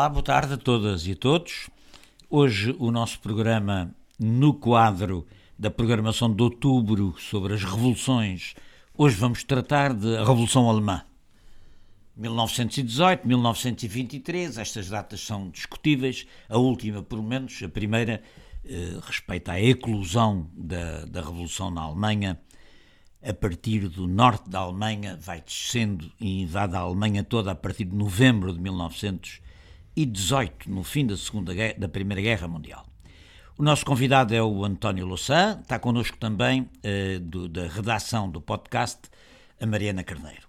Olá, boa tarde a todas e a todos. Hoje o nosso programa no quadro da programação de outubro sobre as revoluções. Hoje vamos tratar da Revolução Alemã. 1918, 1923, estas datas são discutíveis. A última, pelo menos, a primeira, eh, respeita à eclosão da, da Revolução na Alemanha. A partir do norte da Alemanha, vai descendo e invade a Alemanha toda a partir de novembro de 1918 e 18, no fim da, segunda da Primeira Guerra Mundial. O nosso convidado é o António Louçã, está connosco também uh, do, da redação do podcast a Mariana Carneiro.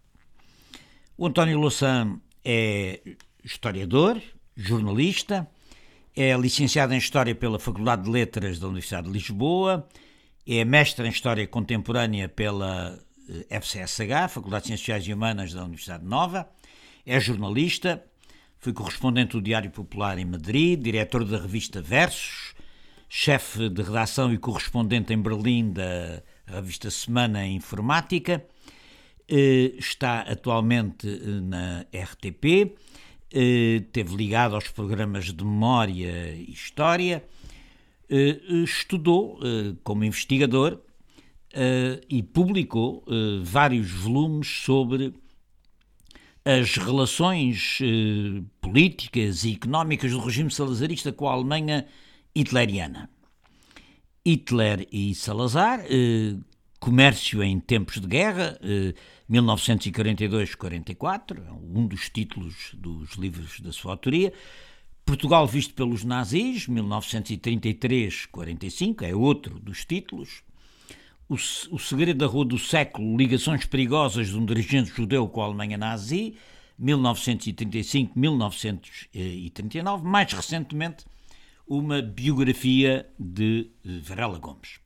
O António Louçã é historiador, jornalista, é licenciado em História pela Faculdade de Letras da Universidade de Lisboa, é mestre em História Contemporânea pela eh, FCSH, Faculdade de Ciências Sociais e Humanas da Universidade Nova, é jornalista, foi correspondente do Diário Popular em Madrid, diretor da revista Versos, chefe de redação e correspondente em Berlim da revista Semana Informática. Eh, está atualmente eh, na RTP, eh, teve ligado aos programas de memória e história, estudou como investigador e publicou vários volumes sobre as relações eh, políticas e económicas do regime salazarista com a Alemanha hitleriana. Hitler e Salazar, eh, comércio em tempos de guerra, eh, 1942-44, é um dos títulos dos livros da sua autoria. Portugal visto pelos nazis, 1933-45, é outro dos títulos o, Segredo da Rua do Século, Ligações Perigosas de um Dirigente Judeu com a Alemanha Nazi, 1935-1939, mais recentemente uma biografia de eh, Varela Gomes.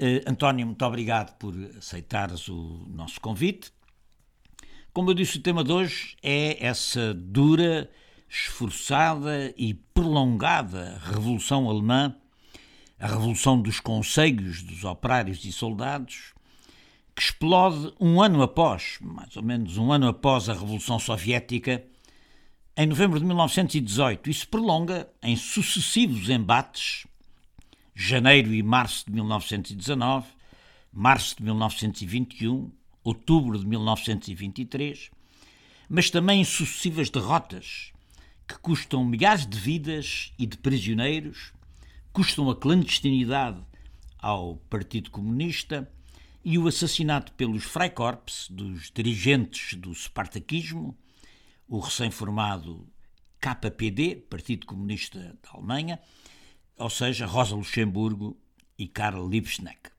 Uh, António, muito obrigado por aceitares o nosso convite. Como eu disse, o tema de hoje é essa dura, esforçada e prolongada Revolução Alemã a Revolução dos Conselhos dos Operários e Soldados, que explode um ano após, mais ou menos um ano após a Revolução Soviética, em novembro de 1918, e se prolonga em sucessivos embates, janeiro e março de 1919, março de 1921, outubro de 1923, mas também em sucessivas derrotas que custam milhares de vidas e de prisioneiros custam a clandestinidade ao Partido Comunista e o assassinato pelos Freikorps, dos dirigentes do Spartakismo, o recém-formado KPD, Partido Comunista da Alemanha, ou seja, Rosa Luxemburgo e Karl Liebknecht.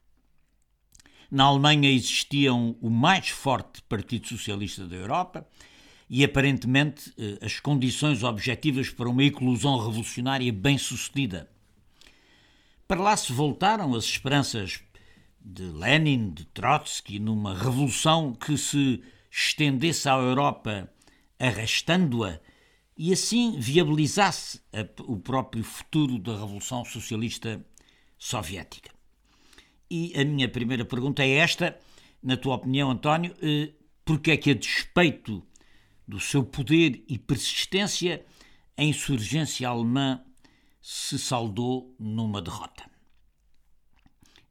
Na Alemanha existiam o mais forte Partido Socialista da Europa e, aparentemente, eh, as condições objetivas para uma eclosão revolucionária bem-sucedida para lá se voltaram as esperanças de Lenin, de Trotsky, numa revolução que se estendesse à Europa arrastando-a e assim viabilizasse a, o próprio futuro da Revolução Socialista Soviética. E a minha primeira pergunta é esta, na tua opinião, António, eh, porque é que a despeito do seu poder e persistência, a insurgência alemã se saldou numa derrota.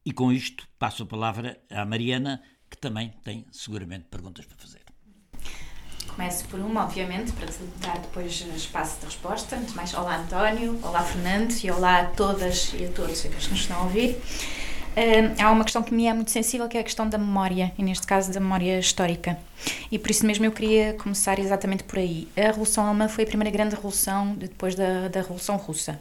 E com isto passo a palavra à Mariana, que também tem seguramente perguntas para fazer. Começo por uma, obviamente, para te dar depois espaço de resposta. Antes mais, olá António, olá Fernando e olá a todas e a todos que nos estão a ouvir. Há uma questão que me é muito sensível, que é a questão da memória, e neste caso da memória histórica. E por isso mesmo eu queria começar exatamente por aí. A Revolução Alemã foi a primeira grande revolução depois da, da Revolução Russa.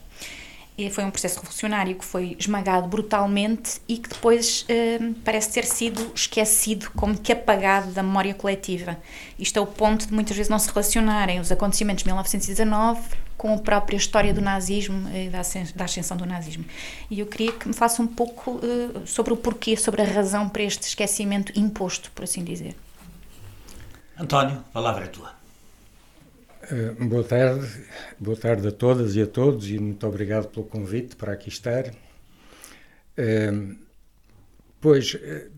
E foi um processo revolucionário que foi esmagado brutalmente e que depois uh, parece ter sido esquecido, como que apagado da memória coletiva. Isto é o ponto de muitas vezes não se relacionarem os acontecimentos de 1919 com a própria história do nazismo e da ascensão do nazismo. E eu queria que me faça um pouco uh, sobre o porquê, sobre a razão para este esquecimento imposto, por assim dizer. António, a palavra é tua. Eh, boa tarde, boa tarde a todas e a todos e muito obrigado pelo convite para aqui estar. Uh, pois, uh,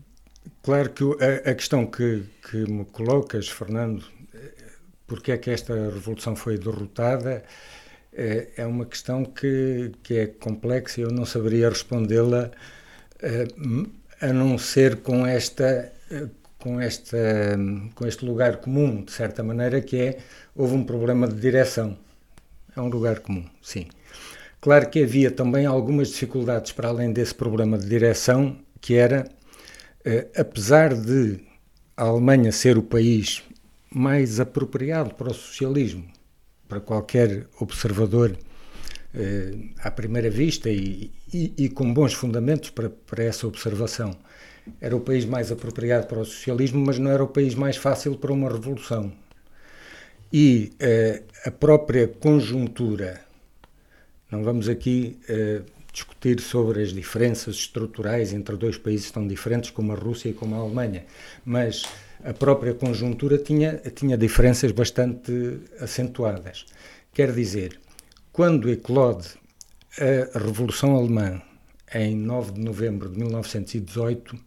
claro que a, questão que, que me colocas, Fernando, porque é que esta revolução foi derrotada é, uma questão que, que é complexa e eu não saberia respondê-la eh, a não ser com esta com, esta, com este lugar comum, de certa maneira, que é houve um problema de direção. É um lugar comum, sim. Claro que havia também algumas dificuldades para além desse problema de direção, que era, eh, apesar de a Alemanha ser o país mais apropriado para o socialismo, para qualquer observador eh, à primeira vista e, e, e com bons fundamentos para, para essa observação, era o país mais apropriado para o socialismo, mas não era o país mais fácil para uma revolução. E uh, a própria conjuntura, não vamos aqui uh, discutir sobre as diferenças estruturais entre dois países tão diferentes como a Rússia e como a Alemanha, mas a própria conjuntura tinha, tinha diferenças bastante acentuadas. Quer dizer, quando eclode a Revolução Alemã em 9 de novembro de 1918,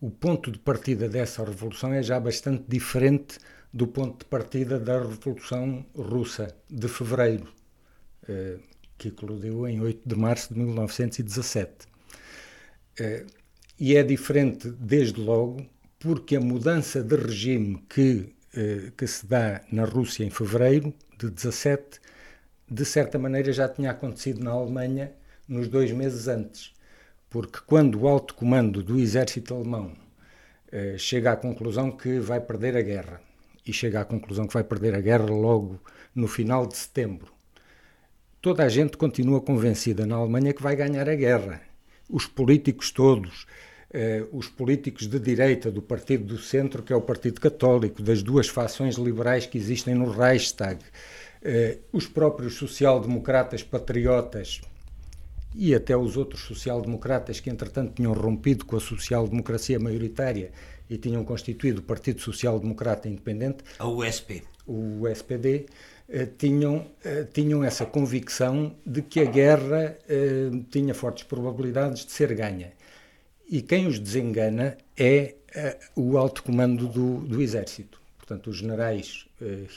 o ponto de partida dessa revolução é já bastante diferente do ponto de partida da Revolução Russa de fevereiro, eh, que eclodiu em 8 de março de 1917. Eh, e é diferente, desde logo, porque a mudança de regime que, eh, que se dá na Rússia em fevereiro de 17, de certa maneira já tinha acontecido na Alemanha nos dois meses antes porque quando o alto comando do exército alemão chega à conclusão que vai perder a guerra, e chega à conclusão que vai perder a guerra logo no final de setembro, toda a gente continua convencida na Alemanha que vai ganhar a guerra. Os políticos todos, eh, os políticos de direita do Partido do Centro, que é o Partido Católico, das duas fações liberais que existem no Reichstag, eh, os próprios social-democratas patriotas e até os outros social-democratas que, entretanto, tinham rompido com a social-democracia maioritária e tinham constituído o Partido Social-Democrata Independente, a USP. o SPD, eh, tinham, eh, tinham essa convicção de que a guerra eh, tinha fortes probabilidades de ser ganha. E quem os desengana é o alto comando do, do exército, portanto, os generais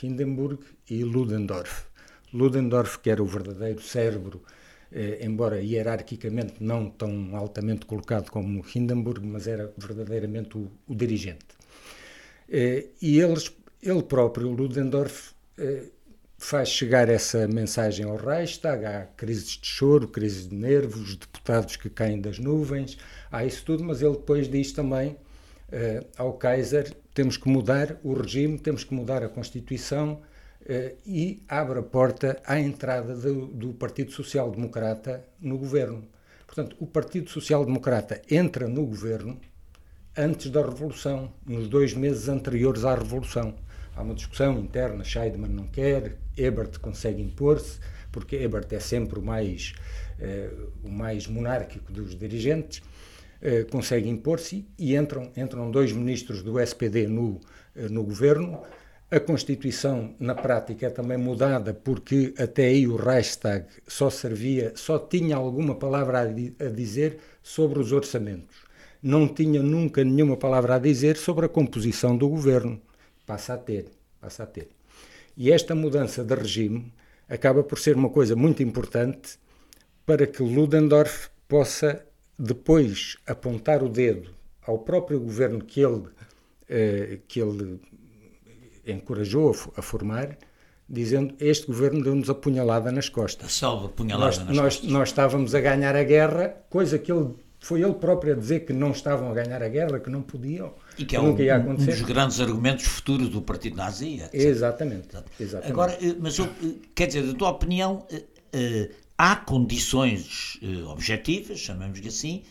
Hindenburg e Ludendorff. Ludendorff, que era o verdadeiro cérebro embora hierarquicamente não tão altamente colocado como Hindenburg, mas era verdadeiramente o, o dirigente. Eh, e eles, ele próprio, Ludendorff, eh, faz chegar essa mensagem ao Reichstag, há crises de choro, crises de nervos, deputados que caem das nuvens, há isso tudo, mas ele depois diz também ao Kaiser, temos que mudar o regime, temos que mudar a Constituição, e abre a porta à entrada do, do Partido Social Democrata no governo. Portanto, o Partido Social Democrata entra no governo antes da Revolução, nos dois meses anteriores à Revolução. Há uma discussão interna, Scheidman não quer, Ebert consegue impor-se, porque Ebert é sempre o mais, uh, o mais monárquico dos dirigentes, uh, consegue impor-se e entram, entram dois ministros do SPD no, no governo, a Constituição, na prática, é também mudada porque até aí o Reichstag só servia, só tinha alguma palavra a, dizer sobre os orçamentos. Não tinha nunca nenhuma palavra a dizer sobre a composição do governo. Passa a ter, passa a ter. E esta mudança de regime acaba por ser uma coisa muito importante para que Ludendorff possa depois apontar o dedo ao próprio governo que ele, eh, que ele encorajou a, formar, dizendo este governo deu-nos a punhalada nas costas. A salva punhalada nós, nas nós, costas. Nós estávamos a ganhar a guerra, coisa que ele foi ele próprio a dizer que não estavam a ganhar a guerra, que não podiam. E que é um, um, dos grandes argumentos futuros do Partido Nazi. Etc. Exatamente, exatamente. Agora, eh, mas eu, eh, quer dizer, da tua opinião, eh, há condições objetivas, chamamos-lhe assim,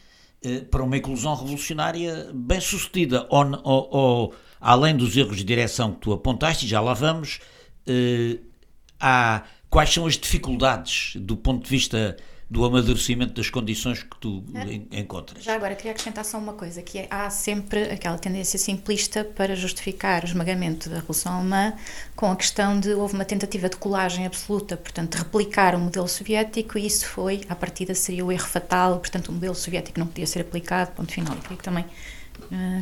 para uma inclusão revolucionária bem sucedida, ou, ou, ou além dos erros de direção que tu apontaste, e já lá vamos, eh, há, quais são as dificuldades do ponto de vista do amadurecimento das condições que tu é. encontras. Já agora, queria acrescentar só uma coisa, que é, há sempre aquela tendência simplista para justificar o esmagamento da Revolução Alemã com a questão de houve uma tentativa de colagem absoluta, portanto, de replicar o modelo soviético e isso foi, à partida, seria o erro fatal, portanto, o modelo soviético não podia ser aplicado, ponto final. Eu queria também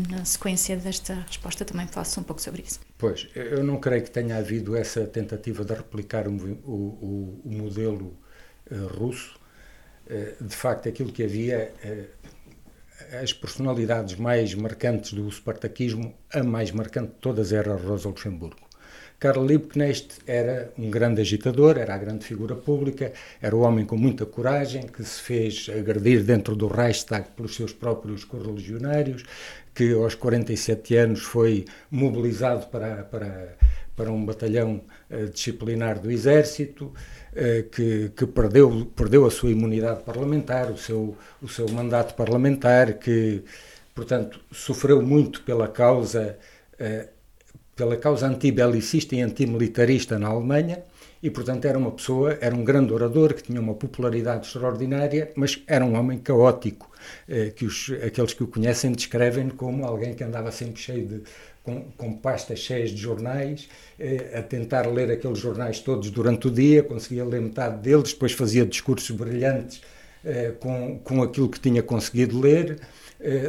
na sequência desta resposta, também faço um pouco sobre isso. Pois, eu não creio que tenha havido essa tentativa de replicar o, o, o modelo uh, russo. Uh, de facto, aquilo que havia, uh, as personalidades mais marcantes do spartaquismo, a mais marcante de todas era Rosa Luxemburgo. Karl Liebknecht era um grande agitador, era a grande figura pública, era o homem com muita coragem, que se fez agredir dentro do Reichstag pelos seus próprios correligionários, que aos 47 anos foi mobilizado para, para, para um batalhão uh, disciplinar do Exército, uh, que, que perdeu, perdeu a sua imunidade parlamentar, o seu, o seu mandato parlamentar, que, portanto, sofreu muito pela causa. Uh, pela causa antibelicista e antimilitarista na Alemanha e, portanto, era uma pessoa, era um grande orador que tinha uma popularidade extraordinária, mas era um homem caótico, eh, que os, aqueles que o conhecem descrevem como alguém que andava sempre cheio de, com, com, pastas cheias de jornais, eh, a tentar ler aqueles jornais todos durante o dia, conseguia ler metade deles, depois fazia discursos brilhantes eh, com, com aquilo que tinha conseguido ler,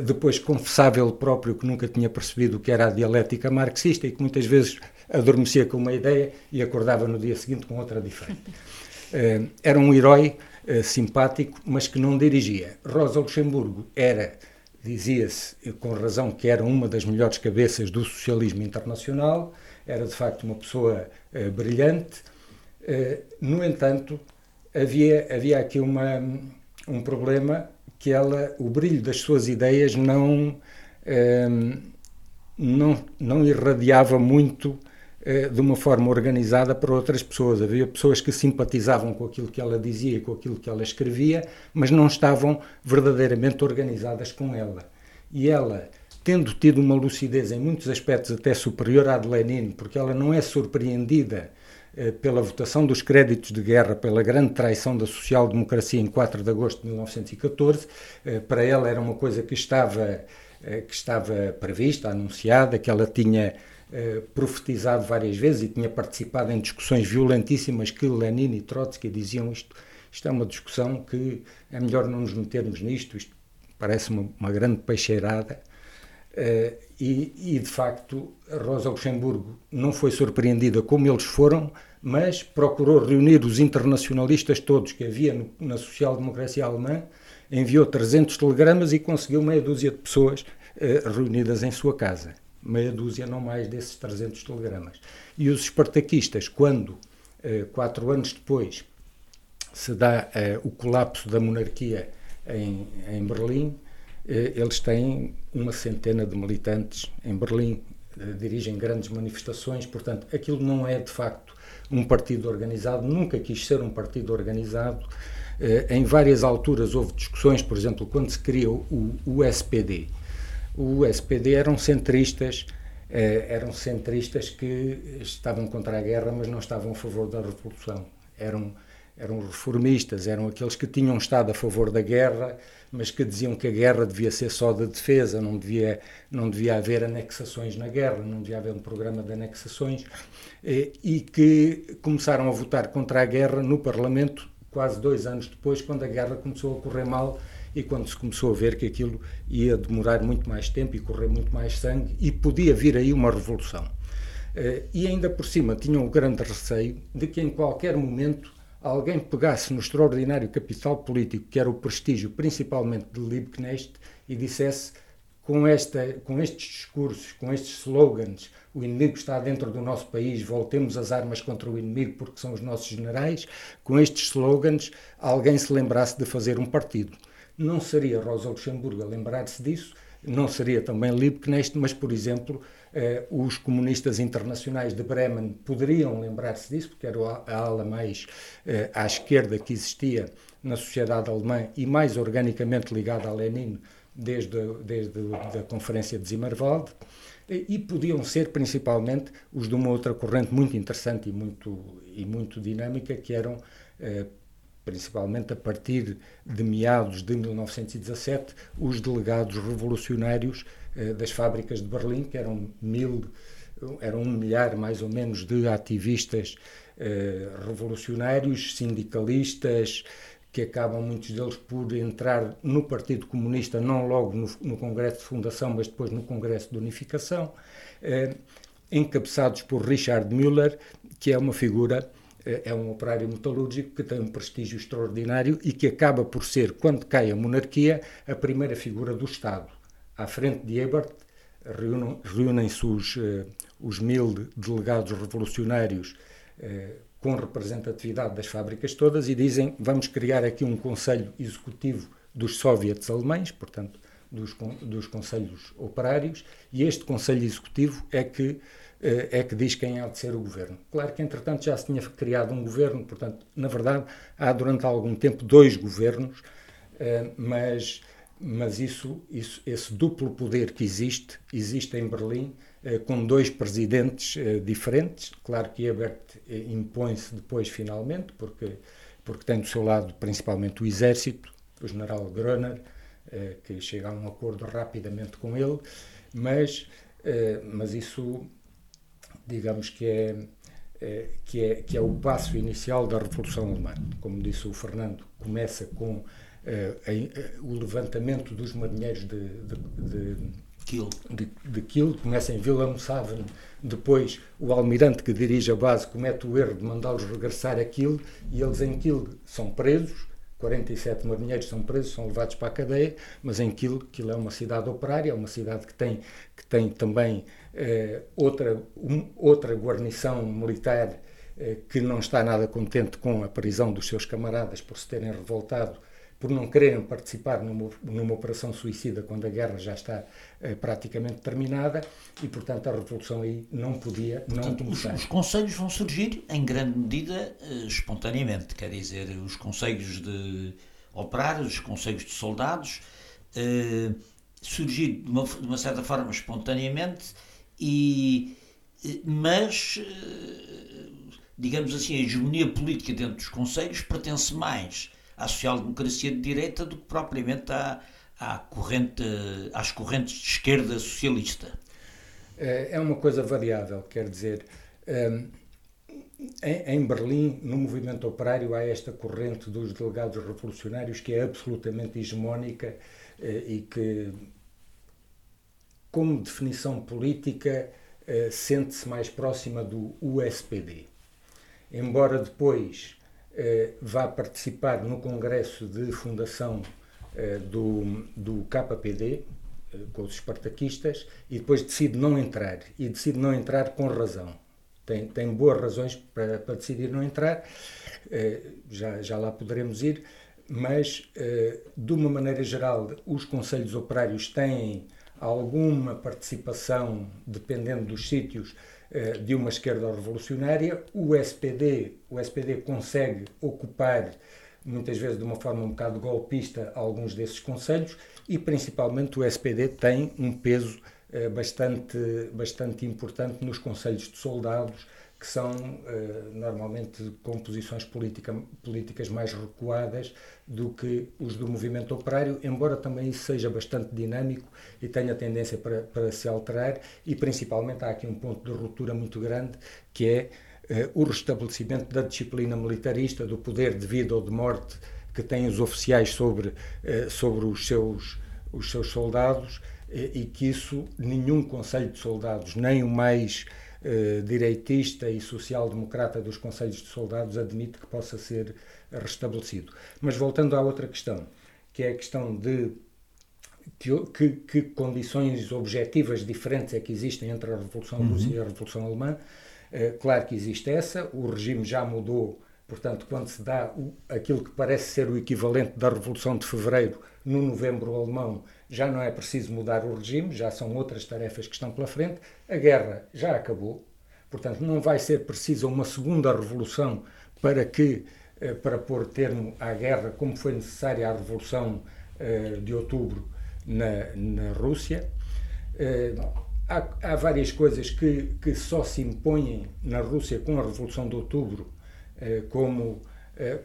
depois confessava ele próprio que nunca tinha percebido o que era a dialética marxista e que muitas vezes adormecia com uma ideia e acordava no dia seguinte com outra diferente. Eh, era um herói eh, simpático, mas que não dirigia. Rosa Luxemburgo era, dizia-se com razão, que era uma das melhores cabeças do socialismo internacional, era de facto uma pessoa brilhante. no entanto, havia, havia aqui uma, um problema que ela, o brilho das suas ideias não, eh, não, não irradiava muito eh, de uma forma organizada para outras pessoas. Havia pessoas que simpatizavam com aquilo que ela dizia, com aquilo que ela escrevia, mas não estavam verdadeiramente organizadas com ela. E ela, tendo tido uma lucidez em muitos aspectos até superior à de Lenin, porque ela não é surpreendida pela votação dos créditos de guerra pela grande traição da social-democracia em 4 de agosto de 1914. Eh, para ela era uma coisa que estava, eh, que estava prevista, anunciada, que ela tinha profetizado várias vezes e tinha participado em discussões violentíssimas que Lenin e Trotsky diziam isto, isto é uma discussão que é melhor não nos metermos nisto, isto parece uma, uma grande peixeirada. Uh, e, e, de facto, Rosa Luxemburgo não foi surpreendida como eles foram, mas procurou reunir os internacionalistas todos que havia no, na social-democracia alemã, enviou 300 telegramas e conseguiu meia dúzia de pessoas uh, reunidas em sua casa. Meia dúzia, não mais, desses 300 telegramas. E os espartaquistas, quando, uh, quatro anos depois, se dá o colapso da monarquia em, em Berlim, eles têm uma centena de militantes em Berlim, eh, dirigem grandes manifestações, portanto, aquilo não é de facto um partido organizado, nunca quis ser um partido organizado. Eh, em várias alturas houve discussões, por exemplo, quando se criou o SPD. O SPD eram centristas, eram centristas que estavam contra a guerra, mas não estavam a favor da revolução. Eram, eram reformistas, eram aqueles que tinham estado a favor da guerra, mas que diziam que a guerra devia ser só de defesa, não devia, não devia haver anexações na guerra, não devia haver um programa de anexações, eh, e que começaram a votar contra a guerra no Parlamento quase dois anos depois, quando a guerra começou a correr mal e quando se começou a ver que aquilo ia demorar muito mais tempo e correr muito mais sangue e podia vir aí uma revolução. Eh, e ainda por cima tinham o grande receio de que em qualquer momento alguém pegasse no extraordinário capital político que era o prestígio principalmente de Liebknecht e dissesse com, esta, com estes discursos, com estes slogans, o inimigo está dentro do nosso país, voltemos as armas contra o inimigo porque são os nossos generais, com estes slogans alguém se lembrasse de fazer um partido. Não seria Rosa Luxemburgo a lembrar-se disso, não seria também Liebknecht, mas, por exemplo, eh, os comunistas internacionais de Bremen poderiam lembrar-se disso, porque era a ala mais eh, à esquerda que existia na sociedade alemã e mais organicamente ligada a Lenin desde, desde a Conferência de Zimmerwald, e podiam ser principalmente os de uma outra corrente muito interessante e muito, e muito dinâmica, que eram eh, principalmente a partir de meados de 1917, os delegados revolucionários eh, das fábricas de Berlim, que eram mil, eram um milhar mais ou menos de ativistas eh, revolucionários, sindicalistas, que acabam muitos deles por entrar no Partido Comunista, não logo no, Congresso de Fundação, mas depois no Congresso de Unificação, eh, encabeçados por Richard Müller, que é uma figura, é um operário metalúrgico que tem um prestígio extraordinário e que acaba por ser, quando cai a monarquia, a primeira figura do Estado. À frente de Ebert, reúnem-se os, eh, os mil delegados revolucionários eh, com representatividade das fábricas todas e dizem vamos criar aqui um conselho executivo dos soviets alemães, portanto, dos, dos conselhos operários, e este conselho executivo é que, é que diz quem há de ser o governo. Claro que, entretanto, já se tinha criado um governo, portanto, na verdade, há durante algum tempo dois governos, mas mas isso, isso, esse duplo poder que existe, existe em Berlim, eh, com dois presidentes eh, diferentes. Claro que Ebert eh, impõe-se depois, finalmente, porque, porque tem do seu lado principalmente o exército, o general Groner, eh, que chega a um acordo rapidamente com ele, mas, eh, mas isso, digamos que é, é, que, é, que é o passo inicial da Revolução Alemã. Como disse o Fernando, começa com eh, o levantamento dos marinheiros de, de, de Kiel. De, de Kiel, começa em Wilhelmshaven, depois o almirante que dirige a base comete o erro de mandá-los regressar a Kiel e eles em Kiel são presos, 47 marinheiros são presos, são levados para a cadeia, mas em Kiel, Kiel é uma cidade operária, é uma cidade que tem, que tem também eh, outra, um, outra guarnição militar eh, que não está nada contente com a prisão dos seus camaradas por se terem revoltado por não quererem participar numa, numa operação suicida quando a guerra já está eh, praticamente terminada e, portanto, a revolução aí não podia portanto, não começar. Os, os conselhos vão surgir em grande medida eh, espontaneamente, quer dizer, os conselhos de operários, os conselhos de soldados, eh, surgir de uma, de uma, certa forma espontaneamente e eh, mas eh, digamos assim a hegemonia política dentro dos conselhos pertence mais à social-democracia de direita do que propriamente à, à corrente, às correntes de esquerda socialista. É, é uma coisa variável, quer dizer, hum, em Berlim, no movimento operário, há esta corrente dos delegados revolucionários que é absolutamente hegemónica eh, e que, como definição política, eh, sente-se mais próxima do USPD. Embora depois eh, vai participar no congresso de fundação eh, do, do KPD, eh, com os espartaquistas, e depois decide não entrar. E decide não entrar com razão. Tem, tem boas razões para, para decidir não entrar, já, já lá poderemos ir, mas, de uma maneira geral, os conselhos operários têm alguma participação, dependendo dos sítios, eh, de uma esquerda revolucionária. O SPD, o SPD consegue ocupar, muitas vezes de uma forma um bocado golpista, alguns desses conselhos e, principalmente, o SPD tem um peso eh, bastante, bastante importante nos conselhos de soldados, que são uh, normalmente com posições politica, políticas mais recuadas do que os do movimento operário, embora também isso seja bastante dinâmico e tenha tendência para, para se alterar, e principalmente há aqui um ponto de ruptura muito grande, que é uh, o restabelecimento da disciplina militarista, do poder de vida ou de morte que têm os oficiais sobre, uh, sobre os, seus, os seus soldados, e que isso nenhum conselho de soldados, nem o mais eh, direitista e social-democrata dos Conselhos de Soldados admite que possa ser restabelecido. Mas voltando à outra questão, que é a questão de que, que, que condições objetivas diferentes é que existem entre a Revolução uhum. Russa e a Revolução Alemã. Eh, claro que existe essa, o regime já mudou, portanto, quando se dá o, aquilo que parece ser o equivalente da Revolução de Fevereiro no novembro alemão, já não é preciso mudar o regime, já são outras tarefas que estão pela frente. A guerra já acabou, portanto, não vai ser preciso uma segunda revolução para que eh, para pôr termo à guerra, como foi necessária a revolução eh, de outubro na, na Rússia. Eh, há, há, várias coisas que, que só se impõem na Rússia com a revolução de outubro, como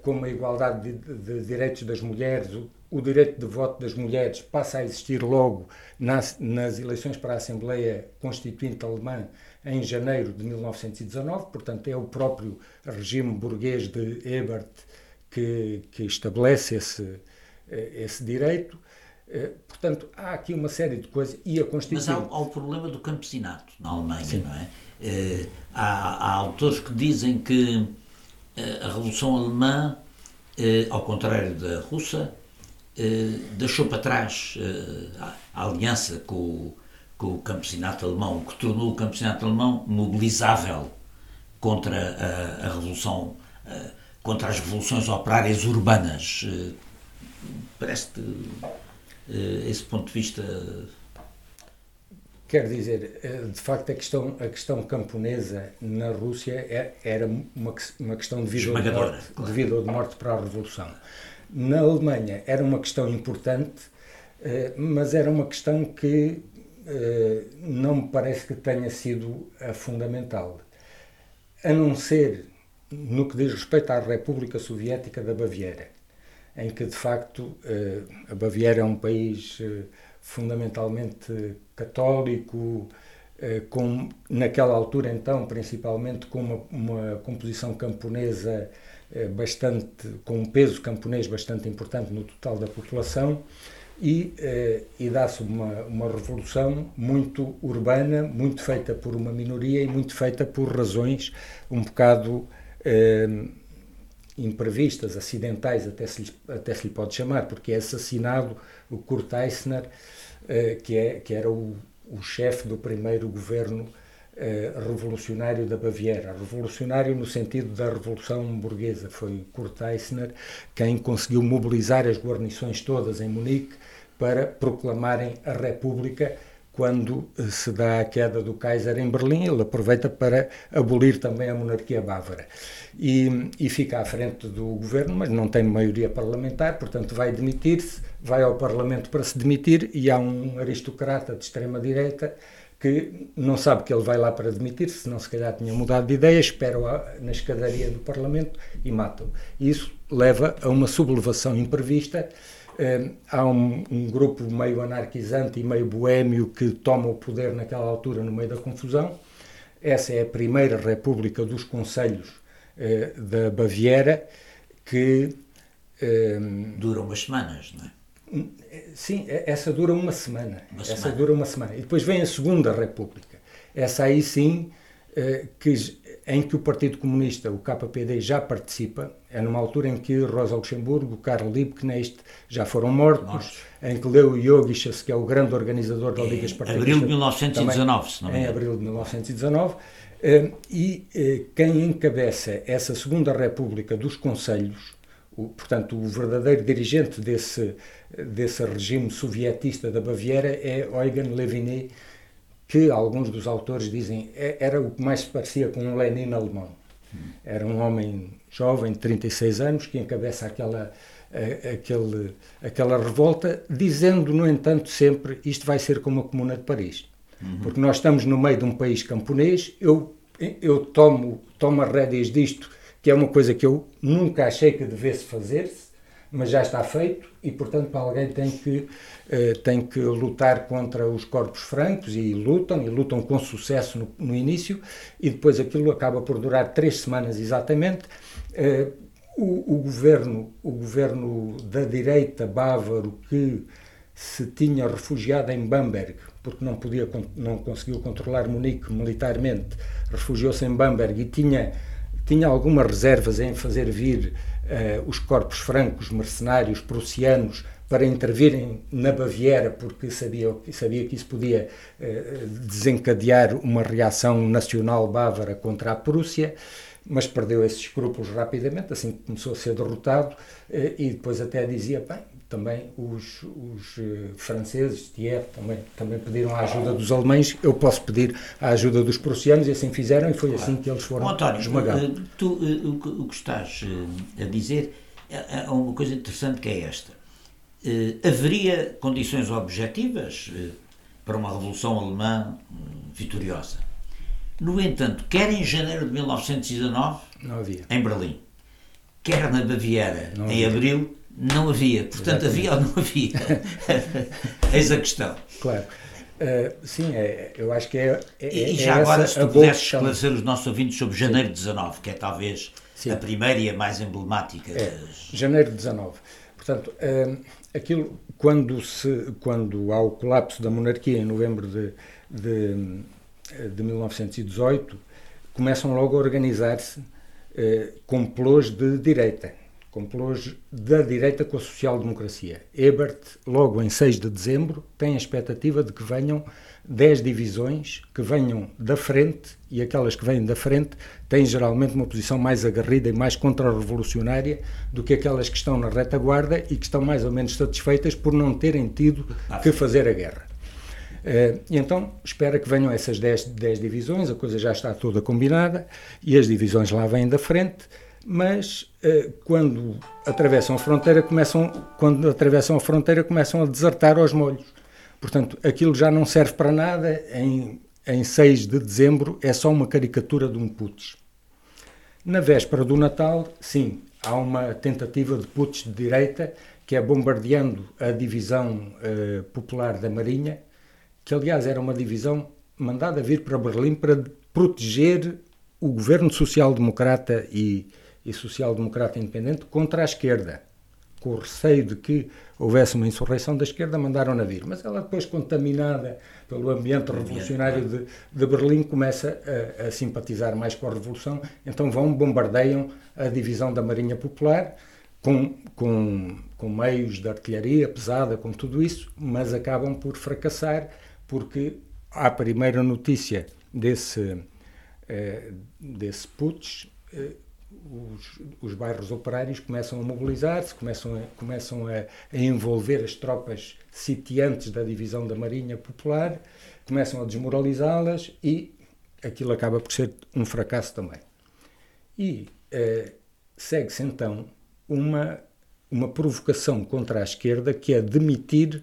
como a igualdade de, de, de direitos das mulheres, o direito de voto das mulheres passa a existir logo nas, nas eleições para a Assembleia Constituinte Alemã em janeiro de 1919, portanto é o próprio regime burguês de Ebert que, que estabelece esse, esse direito. Portanto, há aqui uma série de coisas e a Constituição. Mas há, há o problema do campesinato na Alemanha, Sim. não é? há, há, autores que dizem que a Revolução Alemã, ao contrário da russa, deixou para trás a aliança com o com o campesinato alemão, que tornou o campesinato alemão mobilizável contra a, a revolução, a, contra as revoluções operárias urbanas. Eh, parece-te, eh, esse ponto de vista. Quer dizer, eh, de facto, a questão, a questão camponesa na Rússia é, era uma, uma questão de vida, ou de, morte, claro. de vida ou de morte para a Revolução. Na Alemanha era uma questão importante, mas era uma questão que eh, não me parece que tenha sido a fundamental. A não ser no que diz respeito à República Soviética da Baviera, em que de facto eh, a Baviera é um país eh, fundamentalmente católico, com, naquela altura então principalmente com uma, uma composição camponesa bastante, com um peso camponês bastante importante no total da população, e, eh, e dá-se uma, uma revolução muito urbana, muito feita por uma minoria e muito feita por razões um bocado eh, imprevistas, acidentais, até se, até se lhe pode chamar, porque é assassinado o Kurt Eisner, eh, que, é, que era o, o chefe do primeiro governo eh, revolucionário da Baviera. Revolucionário no sentido da Revolução Burguesa. Foi Kurt Eisner quem conseguiu mobilizar as guarnições todas em Munique para proclamarem a República quando eh, se dá a queda do Kaiser em Berlim, ele aproveita para abolir também a monarquia bávara. E, e fica à frente do governo, mas não tem maioria parlamentar, portanto vai demitir-se, vai ao Parlamento para se demitir e há um aristocrata de extrema-direita que não sabe que ele vai lá para demitir-se, senão se calhar tinha mudado de ideia, espera na escadaria do Parlamento e mata-o. Isso leva a uma sublevação imprevista. Eh, há um, um, grupo meio anarquizante e meio boêmio que toma o poder naquela altura no meio da confusão. Essa é a primeira república dos conselhos eh, da Baviera que... Eh, Dura umas semanas, não é? Sim, essa dura uma semana. Uma essa semana. dura uma semana. E depois vem a Segunda República. Essa aí sim, eh, que, em que o Partido Comunista, o KPD, já participa. É numa altura em que Rosa Luxemburgo, Karl Liebknecht já foram mortos, mortos. em que Leo Jogiches, que é o grande organizador da Liga Espartacista... Abril de 1919, se não me Em abril de 1919. Eh, e eh, quem encabeça essa Segunda República dos Conselhos, o, portanto, o verdadeiro dirigente desse, desse regime sovietista da Baviera é Eugen Leviné, que alguns dos autores dizem é, era o que mais se parecia com um Lenin alemão. Era um homem jovem, de 36 anos, que encabeça aquela, aquele, aquela revolta, dizendo, no entanto, sempre isto vai ser como a Comuna de Paris. Uhum. Porque nós estamos no meio de um país camponês, eu, eu tomo, tomo as rédeas disto que é uma coisa que eu nunca achei que devesse fazer-se, mas já está feito e, portanto, para alguém tem que, eh, tem que lutar contra os corpos francos e lutam, e lutam com sucesso no, no início, e depois aquilo acaba por durar três semanas exatamente. Eh, o, o, governo, o governo da direita bávaro que se tinha refugiado em Bamberg, porque não, podia, não conseguiu controlar Munique militarmente, refugiou-se em Bamberg e tinha tinha algumas reservas em fazer vir uh, os corpos francos, mercenários, prussianos, para intervirem na Baviera, porque sabia, sabia que isso podia uh, desencadear uma reação nacional bávara contra a Prússia, mas perdeu esses escrúpulos rapidamente, assim que começou a ser derrotado, uh, e depois até dizia, bem, também os, os uh, franceses, Thiers, também, também pediram a ajuda dos alemães, eu posso pedir a ajuda dos prussianos, e assim fizeram, e foi claro. assim que eles foram António, esmagados. Uh, tu, uh, o que estás a dizer é, é uma coisa interessante que é esta. haveria condições objetivas para uma revolução alemã vitoriosa. No entanto, quer em janeiro de 1919, em Berlim, quer na Baviera, em abril, não havia. Portanto, Exatamente. havia ou não havia? Eis a questão. Claro. Uh, sim, é, eu acho que é. é e, e é já agora, se tu pudesses esclarecer os nossos ouvintes sobre janeiro de 19, que é talvez Sim. a primeira e a mais emblemática. É, das... Janeiro de 19. Portanto, uh, aquilo, quando, se, quando há o colapso da monarquia em novembro de, de, de 1918, começam logo a organizar-se uh, complôs de direita complôs da direita com a social-democracia. Ebert, logo em 6 de dezembro, tem a expectativa de que venham 10 divisões que venham da frente e aquelas que vêm da frente têm geralmente uma posição mais agarrida e mais contra-revolucionária do que aquelas que estão na retaguarda e que estão mais ou menos satisfeitas por não terem tido que fazer a guerra. Uh, e então espera que venham essas 10, 10 divisões, a coisa já está toda combinada e as divisões lá vêm da frente mas eh, quando atravessam a fronteira começam quando atravessam a fronteira começam a desertar aos molhos. Portanto, aquilo já não serve para nada. Em, em 6 de dezembro é só uma caricatura de um putsch. Na véspera do Natal, sim, há uma tentativa de putsch de direita que é bombardeando a divisão eh, popular da Marinha, que aliás era uma divisão mandada vir para Berlim para proteger o governo social-democrata e e social-democrata independente contra a esquerda. Com o receio de que houvesse uma insurreição da esquerda, mandaram-na vir. Mas ela, depois, contaminada pelo ambiente revolucionário de, de Berlim, começa a, a, simpatizar mais com a revolução. Então vão, bombardeiam a divisão da Marinha Popular com, com, com meios de artilharia pesada, com tudo isso, mas acabam por fracassar porque a primeira notícia desse, eh, desse putsch eh, os, os bairros operários começam a mobilizar-se, começam, a, começam a, a, envolver as tropas sitiantes da divisão da Marinha Popular, começam a desmoralizá-las e aquilo acaba por ser um fracasso também. E eh, segue-se então uma, uma provocação contra a esquerda que é demitir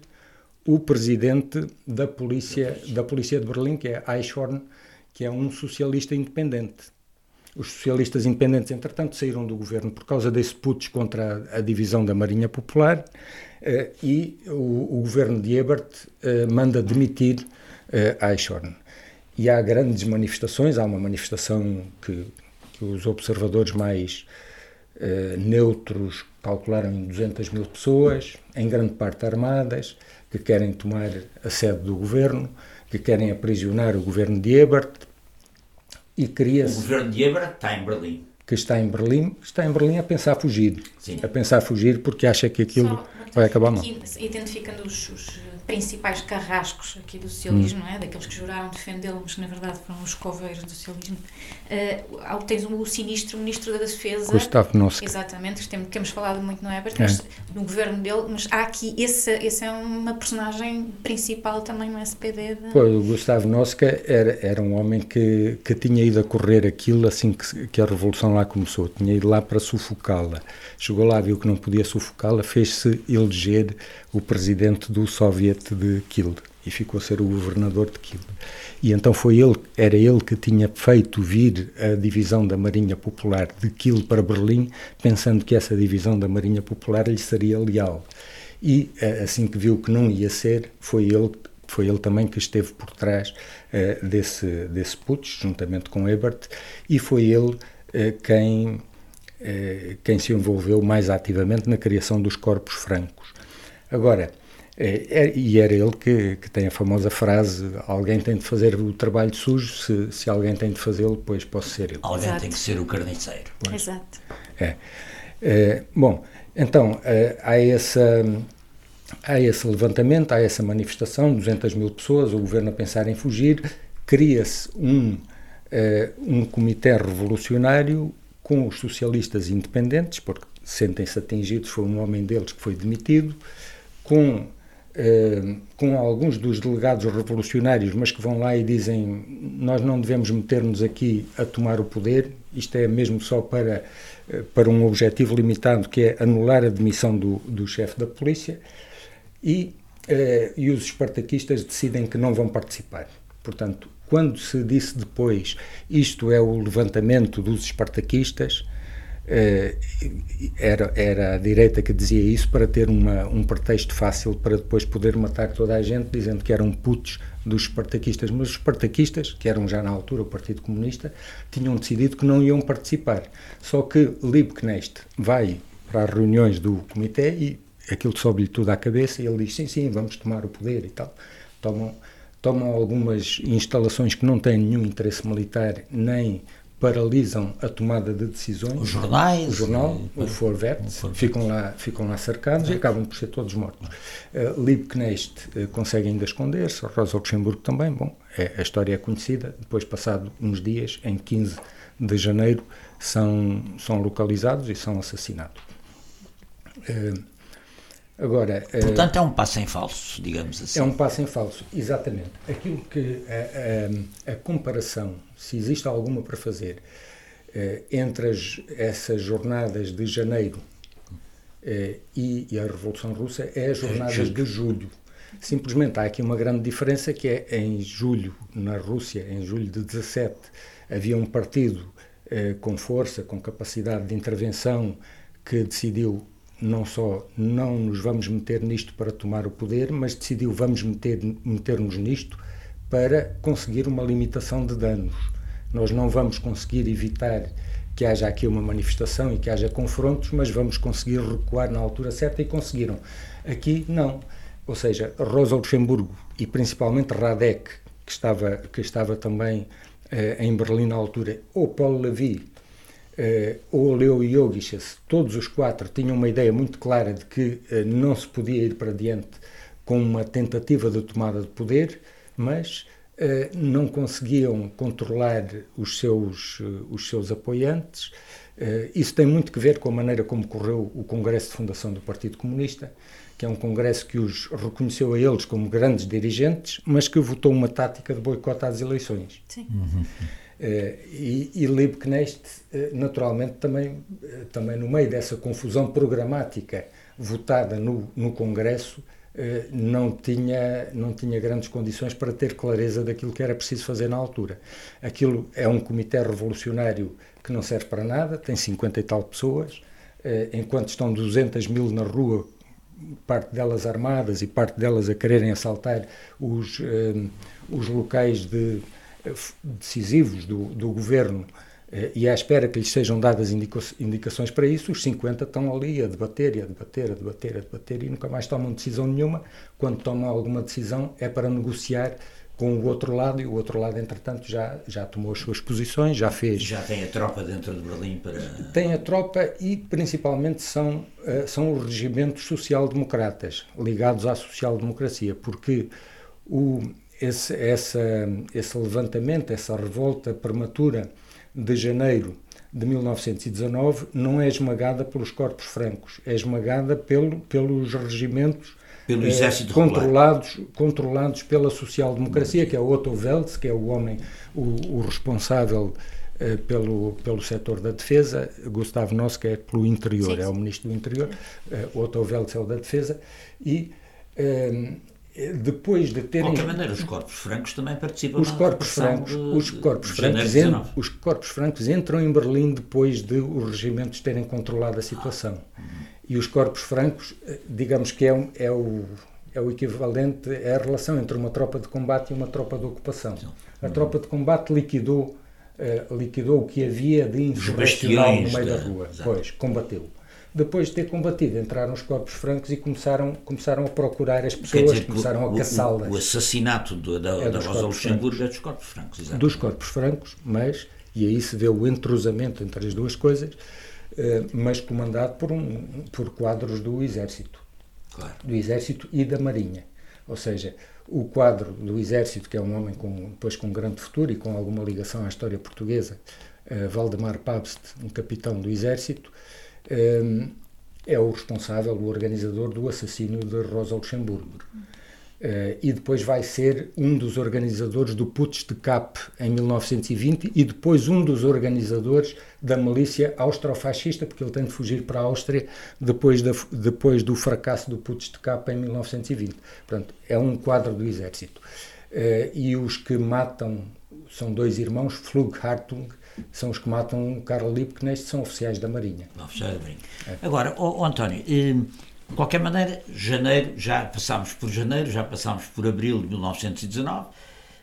o presidente da polícia, da polícia de Berlim, que é Eichhorn, que é um socialista independente. Os socialistas independentes, entretanto, saíram do governo por causa desse putsch contra a, a divisão da Marinha Popular eh, e o, o, governo de Ebert eh, manda demitir eh, Eichhorn. E há grandes manifestações, há uma manifestação que, que os observadores mais neutros calcularam em 200 mil pessoas, em grande parte armadas, que querem tomar a sede do governo, que querem aprisionar o governo de Ebert, e cria O governo de Ebra está em Berlim. Que está em Berlim, está em Berlim a pensar fugir. Sim. A pensar fugir porque acha que aquilo Só, vai acabar mal. Identificando os, os principais carrascos aqui do socialismo, hum. não é? Daqueles que juraram defendê-lo, mas que na verdade foram os coveiros do socialismo. Uh, tens o sinistro Ministro da Defesa. Gustavo Noska. Exatamente, que temos, temos falado muito no Ebert, é. no governo dele, mas há aqui, esse, esse é uma personagem principal também no SPD. De... Pois, o Gustavo Noska era, era um homem que, que tinha ido a correr aquilo assim que, que a Revolução lá começou, tinha ido lá para sufocá-la. Chegou lá, viu que não podia sufocá-la, fez-se eleger o presidente do Soviet de Kiel e ficou a ser o governador de Kiel. E então foi ele, era ele que tinha feito vir a divisão da Marinha Popular de Kiel para Berlim, pensando que essa divisão da Marinha Popular lhe seria leal. E eh, assim que viu que não ia ser, foi ele foi ele também que esteve por trás uh, desse, desse putsch, juntamente com Ebert, e foi ele uh, quem, quem se envolveu mais ativamente na criação dos corpos francos. Agora, é, é, e era ele que, que tem a famosa frase: alguém tem de fazer o trabalho sujo, se, se alguém tem de fazê-lo, pois posso ser eu. Alguém Exato. tem que ser o carniceiro. Pois. Exato. É. é. bom, então, é, há, essa, há esse levantamento, há essa manifestação, 200 mil pessoas, o governo a pensar em fugir, cria-se um, é, um comitê revolucionário com os socialistas independentes, porque sentem-se atingidos, foi um homem deles que foi demitido com, eh, com alguns dos delegados revolucionários, mas que vão lá e dizem nós não devemos meter-nos aqui a tomar o poder, isto é mesmo só para, eh, para um objetivo limitado, que é anular a demissão do, do chefe da polícia, e, eh, e os espartaquistas decidem que não vão participar. Portanto, quando se disse depois isto é o levantamento dos espartaquistas, era, era a direita que dizia isso para ter uma, um pretexto fácil para depois poder matar toda a gente, dizendo que eram putos dos espartaquistas. Mas os espartaquistas, que eram já na altura o Partido Comunista, tinham decidido que não iam participar. Só que Liebknecht vai para as reuniões do comitê e aquilo sobe-lhe tudo à cabeça e ele diz: sim, sim, vamos tomar o poder e tal. Tomam, tomam algumas instalações que não têm nenhum interesse militar nem paralisam a tomada de decisões. Os jornais. O jornal, e, o Forvet, ficam lá, ficam lá cercados e acabam por ser todos mortos. Uh, Liebknecht uh, consegue ainda esconder-se, Rosa Luxemburgo também. Bom, é, a história é conhecida. Depois, passado uns dias, em 15 de janeiro, são, são localizados e são assassinados. Uh, agora, Portanto, é um passo em falso, digamos assim. É um passo em falso, exatamente. Aquilo que a, a, a comparação se existe alguma para fazer eh, entre as, essas jornadas de janeiro eh, e, e, a Revolução Russa é as jornadas de julho. Simplesmente há aqui uma grande diferença que é em julho, na Rússia, em julho de 17, havia um partido eh, com força, com capacidade de intervenção, que decidiu não só não nos vamos meter nisto para tomar o poder, mas decidiu vamos meter, meter-nos nisto para conseguir uma limitação de danos. Nós não vamos conseguir evitar que haja aqui uma manifestação e que haja confrontos, mas vamos conseguir recuar na altura certa e conseguiram. Aqui não. Ou seja, Rosa Luxemburgo e principalmente Radek, que estava, que estava também eh, em Berlim na altura, ou Paulo Levi, eh, ou Leo Yogishas, todos os quatro tinham uma ideia muito clara de que eh, não se podia ir para diante com uma tentativa de tomada de poder, mas eh, não conseguiam controlar os seus, eh, os seus apoiantes. Eh, isso tem muito que ver com a maneira como correu o Congresso de Fundação do Partido Comunista, que é um congresso que os reconheceu a eles como grandes dirigentes, mas que votou uma tática de boicote às eleições. Sim. Uhum. E, e Liebknecht, naturalmente, também, também no meio dessa confusão programática votada no, no Congresso, eh, não tinha, não tinha grandes condições para ter clareza daquilo que era preciso fazer na altura. Aquilo é um comitê revolucionário que não serve para nada, tem 50 e tal pessoas, eh, enquanto estão 200 mil na rua, parte delas armadas e parte delas a quererem assaltar os, eh, os locais de, decisivos do, do governo eh, e à espera que lhes sejam dadas indica indicações para isso, os 50 estão ali a debater e a debater, a debater, a debater e nunca mais tomam decisão nenhuma. Quando tomam alguma decisão é para negociar com o outro lado e o outro lado, entretanto, já, já tomou as suas posições, já fez. Já tem a tropa dentro de Berlim para. Tem a tropa e principalmente são, uh, são os regimentos social-democratas ligados à social-democracia, porque o, esse, essa, esse levantamento, essa revolta prematura de janeiro de 1919 não é esmagada pelos corpos francos, é esmagada pelo, pelos regimentos pelo eh, exército controlados, controlados pela social-democracia, que é Otto Wels, que é o homem, o, o responsável eh, pelo, pelo setor da defesa, Gustavo Noske é pelo interior, sim, é o ministro do interior, eh, Otto Wels é o da defesa, e eh, depois de terem. De qualquer maneira, os corpos francos também participam os corpos francos, de, os corpos francos, en, os corpos francos entram em Berlim depois de os regimentos terem controlado a situação. Ah, e os corpos francos, eh, digamos que é, um, é, o, é o equivalente, é a relação entre uma tropa de combate e uma tropa de ocupação. A tropa de combate liquidou, uh, liquidou o que havia de insurrecional no meio da, da rua. Exato. Pois, combateu depois de ter combatido, entraram os corpos francos e começaram, começaram a procurar as pessoas, dizer, começaram a caçá-las. O, assassinato do, da, é da Rosa Luxemburgo é dos corpos francos, exatamente. Dos corpos francos, mas, e aí se vê o entrosamento entre as duas coisas, eh, mas comandado por, um, por quadros do Exército. Claro. Do Exército e da Marinha. Ou seja, o quadro do Exército, que é um homem com, depois com grande futuro e com alguma ligação à história portuguesa, uh, Valdemar Pabst, um capitão do Exército, Ehm, é o responsável, o organizador do assassínio de Rosa Luxemburgo. Uh, e depois vai ser um dos organizadores do Putsch de Cap em 1920 e depois um dos organizadores da milícia austrofascista, porque ele tem de fugir para a Áustria depois, depois do fracasso do Putsch de Cap em 1920. Portanto, é um quadro do exército. Uh, e os que matam são dois irmãos, Flug Hartung, são os que matam Karl Liebknecht, são oficiais da Marinha. Oficiais da Marinha. É. Agora, oh, oh, António, eh, de qualquer maneira, janeiro, já passámos por janeiro, já passámos por abril de 1919,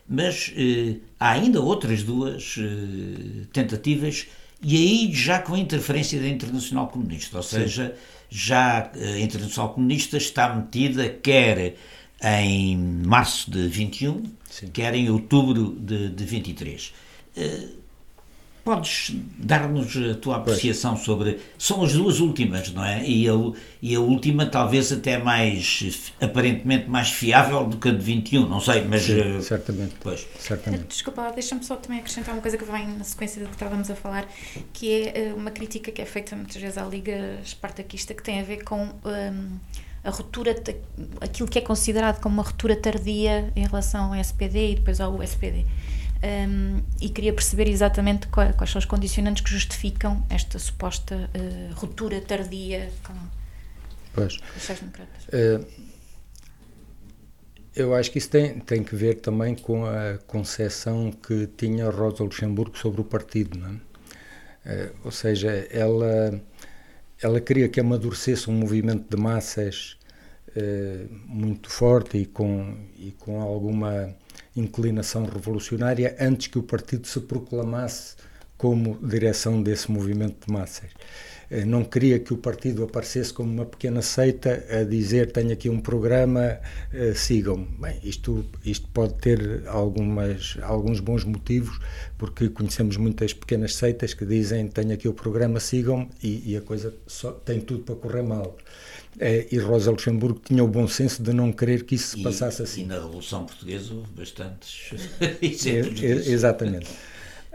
mas eh, há ainda outras duas eh, tentativas e aí já com a interferência da Internacional Comunista, ou seja, Sim. já a Internacional Comunista está metida quer em março de 21, Sim. quer em outubro de, de 23. Uh, Podes dar-nos a tua apreciação pois. sobre. São as duas últimas, não é? E a, e a última, talvez até mais. aparentemente mais fiável do que a de 21, não sei, mas. Sim, uh, certamente. Pois. certamente. Desculpa, deixa-me só também acrescentar uma coisa que vem na sequência do que estávamos a falar, que é eh, uma crítica que é feita muitas vezes à Liga Espartaquista, que tem a ver com. Um, a ruptura, aquilo que é considerado como uma ruptura tardia em relação ao SPD e depois ao USPD um, e queria perceber exatamente quais, quais, são os condicionantes que justificam esta suposta uh, ruptura tardia com pois. os sociais-democratas. Uh, eu acho que isso tem, tem que ver também com a concepção que tinha Rosa Luxemburgo sobre o partido, não é? uh, ou seja, ela, ela queria que amadurecesse um movimento de massas muito forte e com, e com alguma inclinação revolucionária antes que o partido se proclamasse como direção desse movimento de massas. Eh, não queria que o partido aparecesse como uma pequena seita a dizer tenho aqui um programa, eh, sigam-me. Bem, isto, isto pode ter algumas, alguns bons motivos, porque conhecemos muitas pequenas seitas que dizem tenho aqui o programa, sigam-me, e, e, a coisa só, tem tudo para correr mal. É, e Rosa Luxemburgo tinha o bom senso de não querer que isso se passasse assim. E na Revolução Portuguesa houve bastantes exemplos. É, exatamente.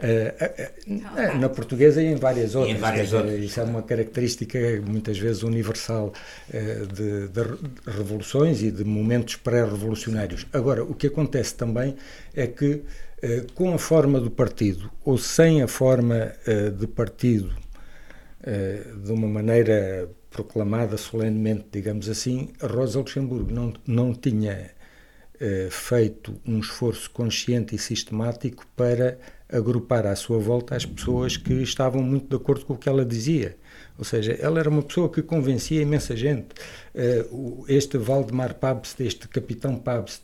É, na portuguesa e em várias outras. Em várias outras. Isso é uma característica muitas vezes universal de, de revoluções e de momentos pré-revolucionários. Agora, o que acontece também é que, com a forma do partido ou sem a forma de partido, de uma maneira proclamada solenemente, digamos assim, Rosa Luxemburgo não, não tinha eh, feito um esforço consciente e sistemático para agrupar à sua volta as pessoas que estavam muito de acordo com o que ela dizia. Ou seja, ela era uma pessoa que convencia imensa gente. Eh, este Valdemar Pabst, este capitão Pabst,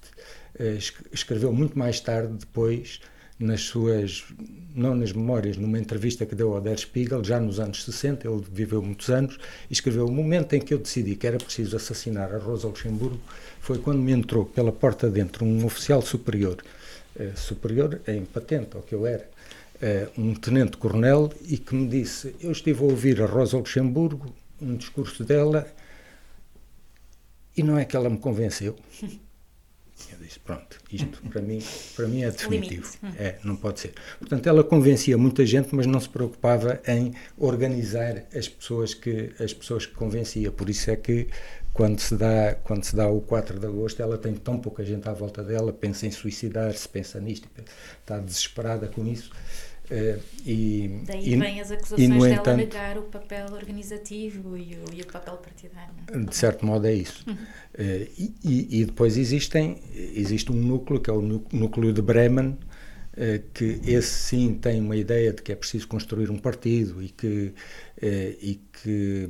eh, escreveu muito mais tarde, depois, nas suas, não nas memórias, numa entrevista que deu ao Der Spiegel, já nos anos 60, ele viveu muitos anos, e escreveu: O momento em que eu decidi que era preciso assassinar a Rosa Luxemburgo foi quando me entrou pela porta dentro um oficial superior, superior em patente, ao que eu era, eh, um tenente-coronel, e que me disse: Eu estive a ouvir a Rosa Luxemburgo, um discurso dela, e não é que ela me convenceu. Eu disse, pronto, isto para mim, para mim é definitivo. É, não pode ser. Portanto, ela convencia muita gente, mas não se preocupava em organizar as pessoas que as pessoas que convencia. Por isso é que quando se dá quando se dá o 4 de agosto, ela tem tão pouca gente à volta dela, pensa em suicidar-se, pensa nisto, está desesperada com isso. Uh, e, Daí e, vêm as acusações dela entanto, negar o papel organizativo e o, e o, papel partidário. De certo modo é isso. Uhum. Uh, e, e, depois existem, existe um núcleo, que é o núcleo de Bremen, uh, que esse sim tem uma ideia de que é preciso construir um partido e que, e que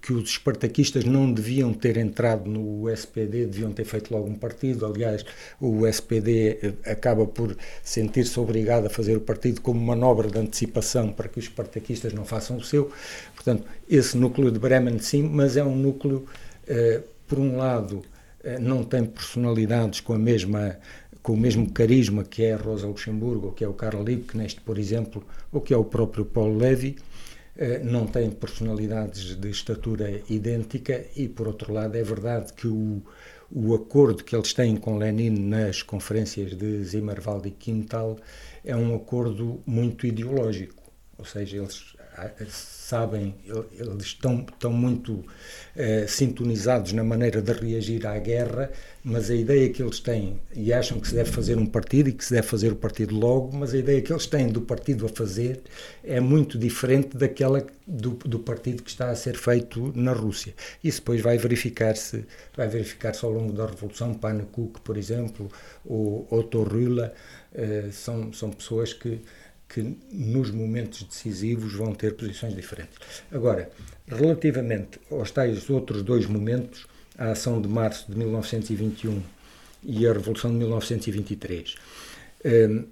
que os espartaquistas não deviam ter entrado no SPD, deviam ter feito logo um partido. Aliás, o SPD eh, acaba por sentir-se obrigado a fazer o partido como manobra de antecipação para que os espartaquistas não façam o seu. Portanto, esse núcleo de Bremen, sim, mas é um núcleo, eh, por um lado, eh, não tem personalidades com a mesma com o mesmo carisma que é a Rosa Luxemburgo, ou que é o Karl Liebknecht, por exemplo, ou que é o próprio Paulo Levy, eh, não têm personalidades de estatura idêntica e, por outro lado, é verdade que o, o acordo que eles têm com Lenin nas conferências de Zimmerwald e Quintal é um acordo muito ideológico, ou seja, eles sabem, eles estão, estão muito eh, sintonizados na maneira de reagir à guerra, mas a ideia que eles têm, e acham que se deve fazer um partido e que se deve fazer o partido logo, mas a ideia que eles têm do partido a fazer é muito diferente daquela do, do partido que está a ser feito na Rússia. Isso depois vai verificar-se vai verificar-se ao longo da Revolução. Panekuk, por exemplo, ou Otto Rühle, eh, são, são pessoas que que nos momentos decisivos vão ter posições diferentes. Agora, relativamente aos tais outros dois momentos, a ação de março de 1921 e a Revolução de 1923, hum,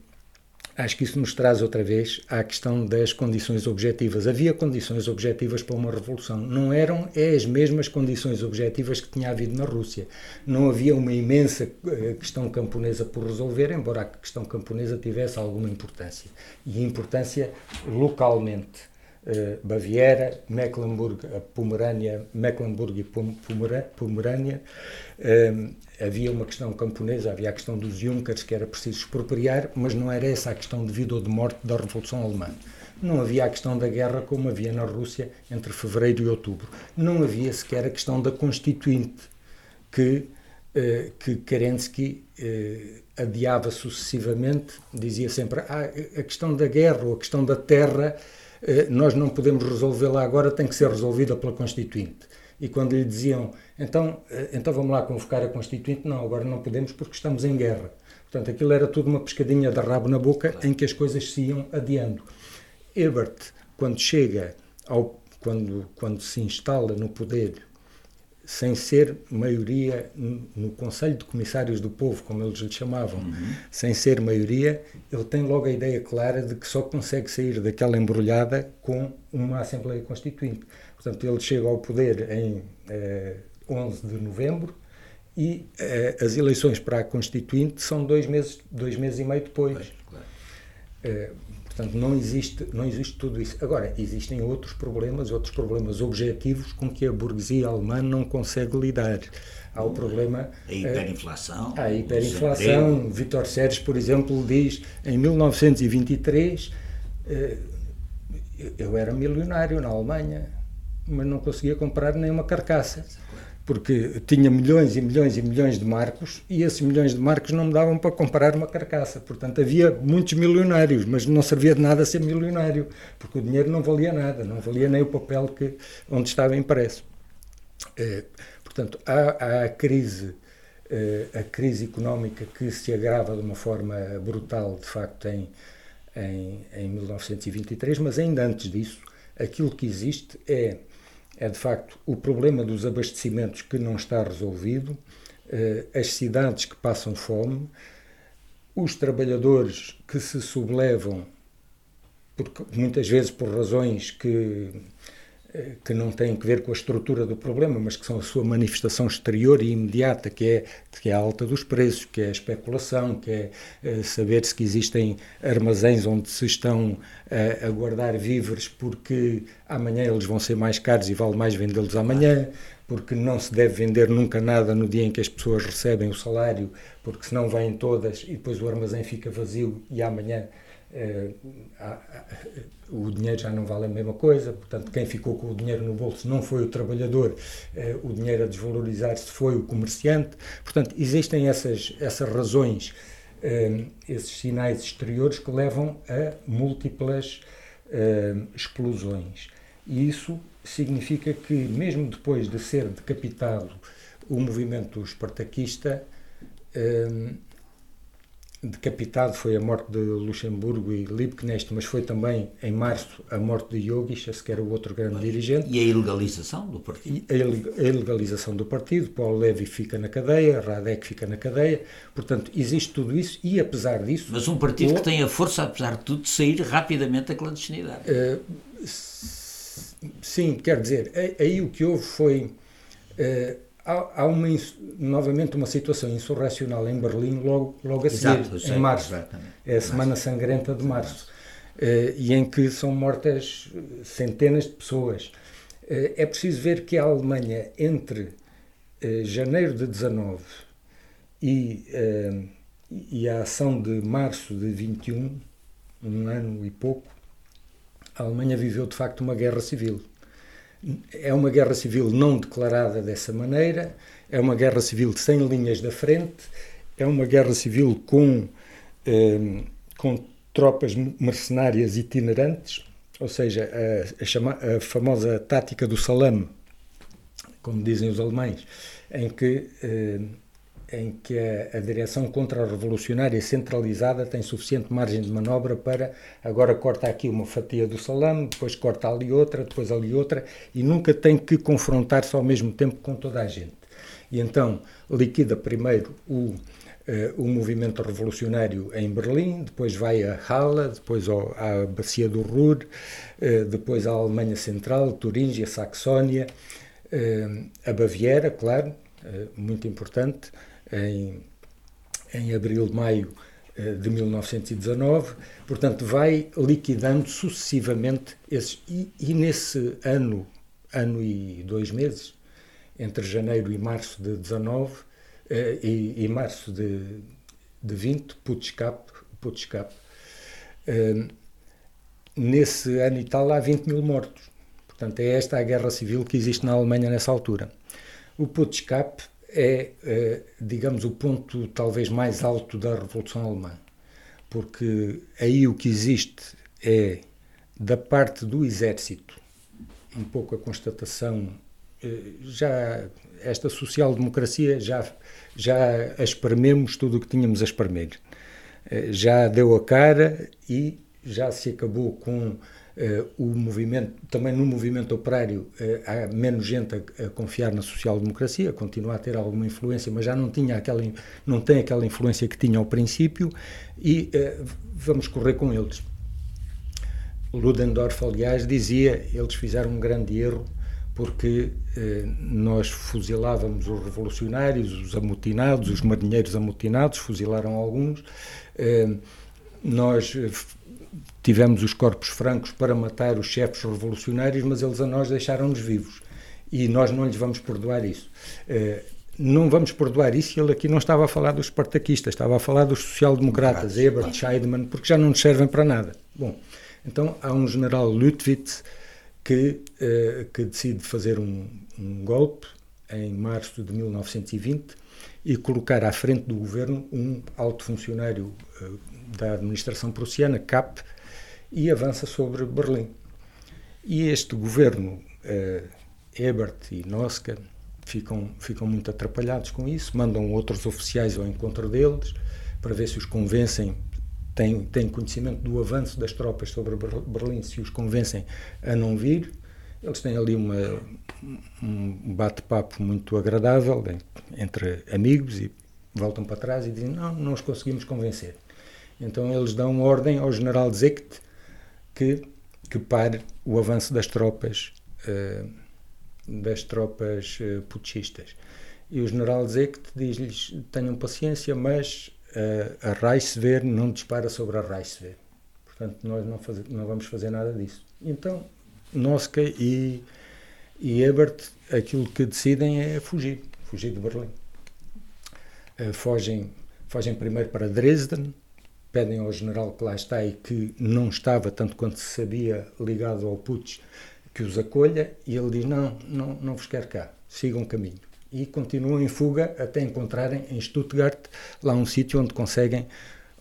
acho que isso nos traz outra vez à questão das condições objetivas. Havia condições objetivas para uma revolução. Não eram é as mesmas condições objetivas que tinha havido na Rússia. Não havia uma imensa eh, questão camponesa por resolver, embora a questão camponesa tivesse alguma importância. E importância localmente. Uh, Baviera, Mecklenburg, Pomerânia, Mecklenburg e Pomerânia, uh, havia uma questão camponesa, havia a questão dos Junkers que era preciso expropriar, mas não era essa a questão de vida ou de morte da Revolução Alemã. Não havia a questão da guerra como havia na Rússia entre fevereiro e outubro. Não havia sequer a questão da Constituinte, que, eh, que Kerensky eh, adiava sucessivamente, dizia sempre ah, a questão da guerra ou a questão da terra eh, nós não podemos resolvê-la agora, tem que ser resolvida pela Constituinte e quando lhe diziam então, eh, então vamos lá convocar a Constituinte, não, agora não podemos porque estamos em guerra. Portanto, aquilo era tudo uma pescadinha de rabo na boca em que as coisas se iam adiando. Ebert, quando chega ao quando, quando se instala no poder, sem ser maioria no Conselho de Comissários do Povo, como eles lhe chamavam, uhum. sem ser maioria, ele tem logo a ideia clara de que só consegue sair daquela embrulhada com uma Assembleia Constituinte. Portanto, ele chega ao poder em eh, 11 de novembro e eh, as eleições para a Constituinte são dois meses, dois meses e meio depois. Pois, claro. eh, portanto, não existe, não existe tudo isso. Agora, existem outros problemas, outros problemas objetivos com que a burguesia alemã não consegue lidar. Há o problema. A hiperinflação. Eh, a hiperinflação. Vitor Seres, por exemplo, diz em 1923 eh, eu era milionário na Alemanha mas não conseguia comprar nem uma carcaça. Porque tinha milhões e milhões e milhões de marcos e esses milhões de marcos não me davam para comprar uma carcaça. Portanto, havia muitos milionários, mas não servia de nada ser milionário, porque o dinheiro não valia nada, não valia nem o papel que, onde estava impresso. É, portanto, há, há a crise é, a crise económica que se agrava de uma forma brutal, de facto, em, em, em 1923, mas ainda antes disso, aquilo que existe é é de facto o problema dos abastecimentos que não está resolvido, eh, as cidades que passam fome, os trabalhadores que se sublevam, porque, muitas vezes por razões que que não têm que ver com a estrutura do problema, mas que são a sua manifestação exterior e imediata, que é, que é a alta dos preços, que é a especulação, que é, é saber se existem armazéns onde se estão a, a, guardar víveres porque amanhã eles vão ser mais caros e vale mais vendê-los amanhã, porque não se deve vender nunca nada no dia em que as pessoas recebem o salário, porque senão vêm todas e depois o armazém fica vazio e amanhã o dinheiro já não vale a mesma coisa, portanto, quem ficou com o dinheiro no bolso não foi o trabalhador, é, o dinheiro a desvalorizar-se foi o comerciante. Portanto, existem essas, essas razões, é, esses sinais exteriores que levam a múltiplas explosões. E isso significa que, mesmo depois de ser decapitado o movimento espartaquista, decapitado foi a morte de Luxemburgo e Liebknecht, mas foi também em março a morte de Jogic, que era o outro grande dirigente. E a ilegalização do partido? a ilegalização do partido, Paulo Levy fica na cadeia, Radek fica na cadeia, portanto existe tudo isso e apesar disso... Mas um partido o... que tem a força, apesar de tudo, de sair rapidamente da clandestinidade. Uh, sim, quer dizer, aí o que houve foi... Uh, há, há uma, novamente uma situação insurracional em Berlim logo, logo a seguir, Exato, em março. É a Semana Sangrenta de março. Uh, e em que são mortas centenas de pessoas. Uh, é preciso ver que a Alemanha, entre janeiro de 19 e, e a ação de março de 21, um ano e pouco, a Alemanha viveu de facto uma guerra civil. É uma guerra civil não declarada dessa maneira, é uma guerra civil sem linhas da frente, é uma guerra civil com, eh, com tropas mercenárias itinerantes, ou seja, a, a, chama, a famosa tática do salame, como dizem os alemães, em que, eh, em que a, direção contra-revolucionária centralizada tem suficiente margem de manobra para agora corta aqui uma fatia do salame, depois corta ali outra, depois ali outra, e nunca tem que confrontar-se ao mesmo tempo com toda a gente. E então liquida primeiro o, Uh, o movimento revolucionário em Berlim, depois vai a Halle, depois ao, à Bacia do Ruhr, uh, depois à Alemanha Central, Turíngia, Saxónia, uh, a Baviera, claro, muito importante, em, em abril, maio de 1919. Portanto, vai liquidando sucessivamente esses. E, e nesse ano, ano e dois meses, entre janeiro e março de 19 eh, e, e, março de, de 20, Putschkap, Putschkap eh, nesse ano e tal há 20 mil mortos. Portanto, é esta a guerra civil que existe na Alemanha nessa altura. O Putschkap é, eh, digamos, o ponto talvez mais alto da Revolução Alemã, porque aí o que existe é, da parte do exército, um pouco a constatação, já esta social-democracia já, já esprememos tudo o que tínhamos a espremer. Eh, já deu a cara e já se acabou com o movimento, também no movimento operário, uh, há menos gente a, a confiar na social-democracia, continua a ter alguma influência, mas já não, tinha aquela, não tem aquela influência que tinha ao princípio, e uh, vamos correr com eles. Ludendorff, aliás, dizia, eles fizeram um grande erro porque eh, nós fuzilávamos os revolucionários, os amotinados, os marinheiros amotinados, fuzilaram alguns. Eh, nós eh, tivemos os corpos francos para matar os chefes revolucionários, mas eles a nós deixaram-nos vivos. E nós não lhes vamos perdoar isso. Eh, não vamos perdoar isso, e ele aqui não estava a falar dos espartaquistas, estava a falar dos social-democratas, Ebert, Scheidman, porque já não nos servem para nada. Bom, então há um general Lutwitz que, uh, que decide fazer um, um, golpe em março de 1920 e colocar à frente do governo um alto funcionário uh, da administração prussiana, Kapp, e avança sobre Berlim. E este governo, uh, Ebert e Noska, ficam, ficam muito atrapalhados com isso, mandam outros oficiais ao encontro deles para ver se os convencem têm, têm conhecimento do avanço das tropas sobre Berlim, se os convencem a não vir. Eles têm ali uma, um bate-papo muito agradável entre amigos e voltam para trás e dizem: Não, não os conseguimos convencer. Então eles dão ordem ao general Zecht que, que pare o avanço das tropas, uh, das tropas uh, putschistas. E o general Zecht diz-lhes: Tenham paciência, mas a Reichswehr não dispara sobre a Reichswehr. Portanto, nós não, faz, não vamos fazer nada disso. Então, Noska e, e Ebert, aquilo que decidem é fugir, fugir de Berlim. Uh, fogem, fogem primeiro para Dresden, pedem ao general que lá está e que não estava, tanto quanto se sabia, ligado ao Putsch, que os acolha, e ele diz, não, não, não vos quero cá, sigam caminho e continuam em fuga até encontrarem em Stuttgart lá um sítio onde conseguem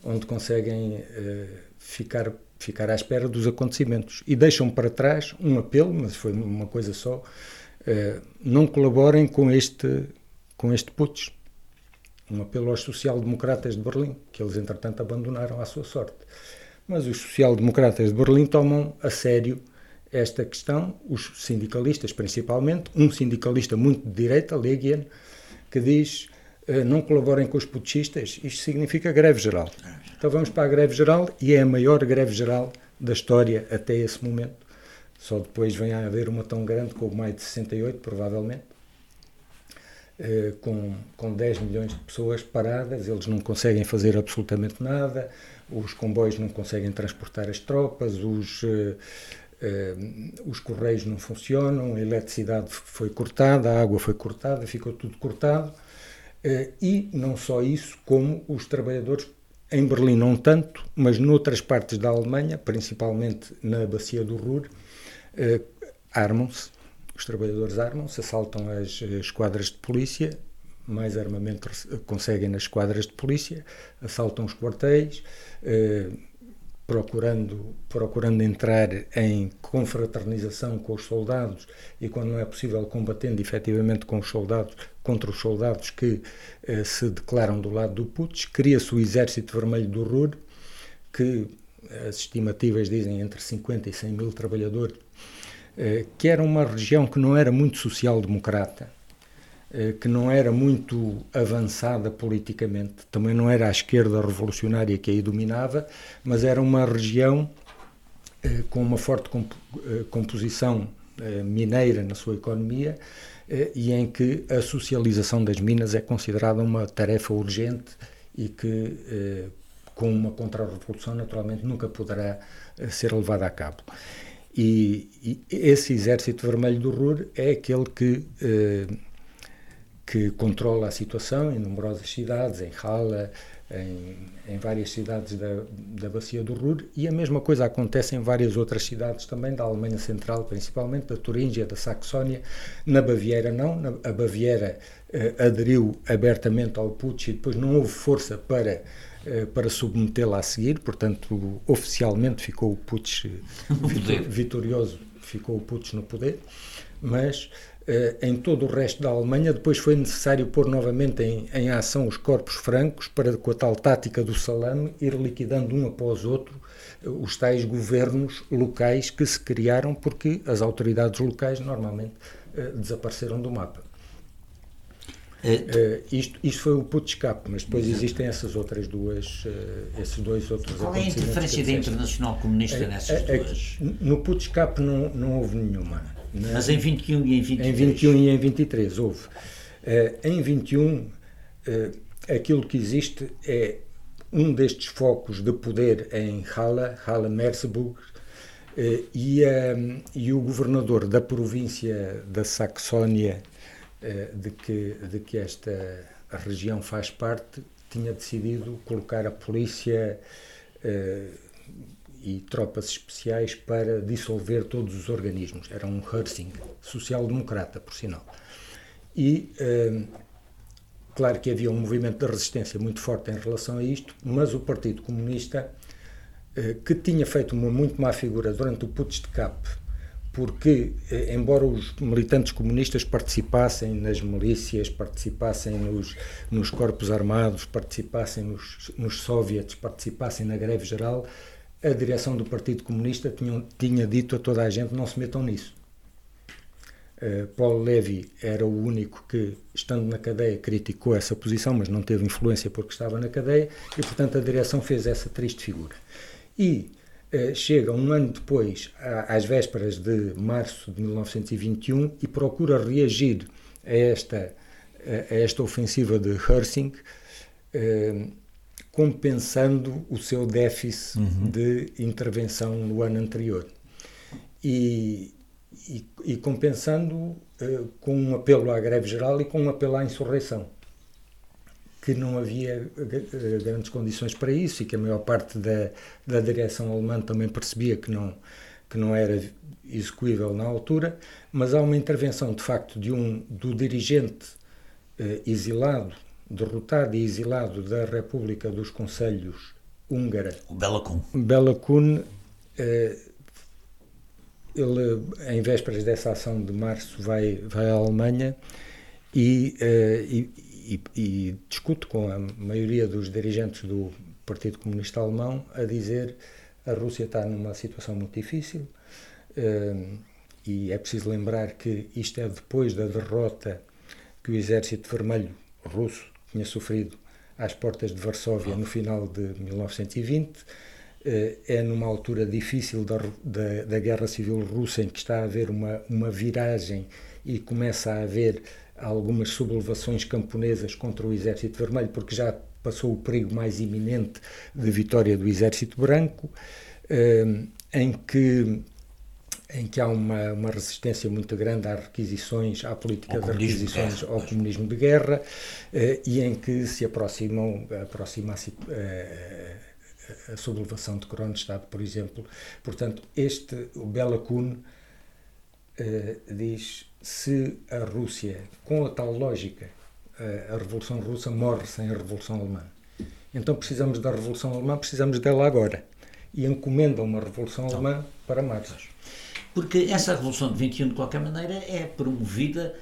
onde conseguem uh, ficar ficar à espera dos acontecimentos e deixam para trás um apelo, mas foi uma coisa só, uh, não colaborem com este com este putsch. Um apelo aos social-democratas de Berlim, que eles entretanto abandonaram à sua sorte. Mas os social-democratas de Berlim tomam a sério esta questão, os sindicalistas principalmente, um sindicalista muito de direita, Legian, que diz uh, não colaborem com os putschistas, isto significa greve geral. Então vamos para a greve geral e é a maior greve geral da história até esse momento. Só depois vem a haver uma tão grande como o maio de 68, provavelmente, uh, com, com 10 milhões de pessoas paradas, eles não conseguem fazer absolutamente nada, os comboios não conseguem transportar as tropas, os... Uh, Uh, os correios não funcionam, a eletricidade foi cortada, a água foi cortada, ficou tudo cortado. Uh, e não só isso, como os trabalhadores em Berlim não tanto, mas noutras partes da Alemanha, principalmente na bacia do Ruhr, eh, armam-se, os trabalhadores armam-se, assaltam as esquadras de polícia, mais armamento conseguem nas esquadras de polícia, assaltam os quartéis, eh, procurando, procurando entrar em confraternização com os soldados e, quando não é possível, combatendo efetivamente com os soldados, contra os soldados que eh, se declaram do lado do Putsch. Cria-se o Exército Vermelho do Ruhr, que as estimativas dizem entre 50 e 100 mil trabalhadores, eh, que era uma região que não era muito social-democrata eh, que não era muito avançada politicamente, também não era a esquerda revolucionária que aí dominava, mas era uma região eh, com uma forte eh, composição mineira na sua economia e em que a socialização das minas é considerada uma tarefa urgente e que, com uma contra-revolução, naturalmente nunca poderá ser levada a cabo. E, e, esse exército vermelho do Ruhr é aquele que que controla a situação em numerosas cidades, em Halle, em, em, várias cidades da, da Bacia do Ruhr, e a mesma coisa acontece em várias outras cidades também, da Alemanha Central, principalmente, da Turíngia, da Saxónia. Na Baviera, não. Na, a Baviera eh, aderiu abertamente ao putsch e depois não houve força para, eh, para submetê-la a seguir, portanto, oficialmente ficou o putsch vitorioso, ficou o putsch no poder, mas eh, em todo o resto da Alemanha. Depois foi necessário pôr novamente em, em, ação os corpos francos para, com a tal tática do salame, ir liquidando um após outro eh, os tais governos locais que se criaram porque as autoridades locais normalmente eh, desapareceram do mapa. Uh, isto, isto foi o put escape, mas depois Exato. existem essas outras duas, uh, esses dois outros Qual é a interferência da Internacional Comunista nessas duas? No put escape não, não houve nenhuma. Mas em 21 e em 23? Em 21 e em 23 houve. Uh, em 21, uh, aquilo que existe é um destes focos de poder em Halle, Halle-Merseburg, uh, e, e o governador da província da Saxónia, de, que, de que esta região faz parte, tinha decidido colocar a polícia e tropas especiais para dissolver todos os organismos. Era um Hersing, social-democrata, por sinal. E, eh, claro que havia um movimento de resistência muito forte em relação a isto, mas o Partido Comunista, eh, que tinha feito uma muito má figura durante o Putsch de Cap, porque, eh, embora os militantes comunistas participassem nas milícias, participassem nos, nos corpos armados, participassem nos, nos soviets, participassem na greve geral, a direção do Partido Comunista tinha, tinha dito a toda a gente não se metam nisso. Uh, Paulo Levi era o único que, estando na cadeia, criticou essa posição, mas não teve influência porque estava na cadeia, e portanto a direção fez essa triste figura. E chega um ano depois, às vésperas de março de 1921, e procura reagir a esta, a esta ofensiva de Hersing. Uh, compensando o seu déficit uhum. de intervenção no ano anterior. E, e, e compensando uh, com um apelo à greve geral e com um apelo à insurreição, que não havia uh, grandes condições para isso e que a maior parte da, da direção alemã também percebia que não, que não era execuível na altura, mas há uma intervenção de facto de um do dirigente uh, exilado derrotado e exilado da República dos Conselhos Húngara. O Bela Kun. Bela Kun, eh, ele, em vésperas dessa ação de março, vai, vai à Alemanha e, eh, e, e, e discute com a maioria dos dirigentes do Partido Comunista Alemão a dizer a Rússia está numa situação muito difícil eh, e é preciso lembrar que isto é depois da derrota que o Exército Vermelho russo tinha sofrido às portas de Varsóvia no final de 1920. Eh, é numa altura difícil da, da, da, Guerra Civil Russa em que está a haver uma, uma viragem e começa a haver algumas sublevações camponesas contra o Exército Vermelho, porque já passou o perigo mais iminente de vitória do Exército Branco, eh, em que em que há uma, uma resistência muito grande às requisições, à política de requisições ao comunismo de guerra, eh, e em que se aproximam, aproxima-se eh, a sublevação de Kronstadt, por exemplo. Portanto, este, o Bela uh, diz se a Rússia, com a tal lógica, a Revolução Russa morre sem a Revolução Alemã. Então precisamos da Revolução Alemã, precisamos dela agora. E encomenda uma Revolução então, Alemã para março. Porque essa Revolução de 21, de qualquer maneira, é promovida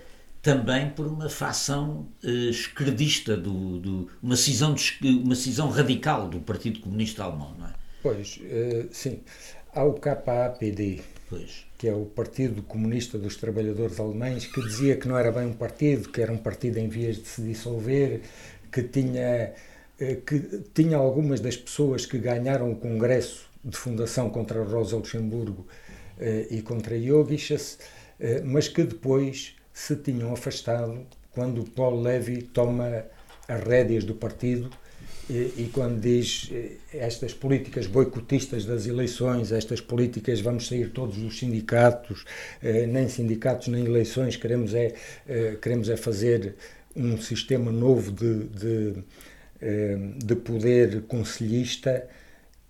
também por uma facção uh, esquerdista, do, do, uma, cisão de, uma cisão radical do Partido Comunista Alemão, não é? Pois, uh, sim. Há o KAPD, pois. que é o Partido Comunista dos Trabalhadores Alemães, que dizia que não era bem um partido, que era um partido em vias de se dissolver, que tinha, uh, que tinha algumas das pessoas que ganharam o Congresso de Fundação contra Rosa Luxemburgo e contra Jogiches, mas que depois se tinham afastado quando Paulo Levy toma as rédeas do partido e, quando diz eh, estas políticas boicotistas das eleições, estas políticas vamos sair todos dos sindicatos, eh, nem sindicatos nem eleições, queremos é, eh, queremos é fazer um sistema novo de, de, de poder conselhista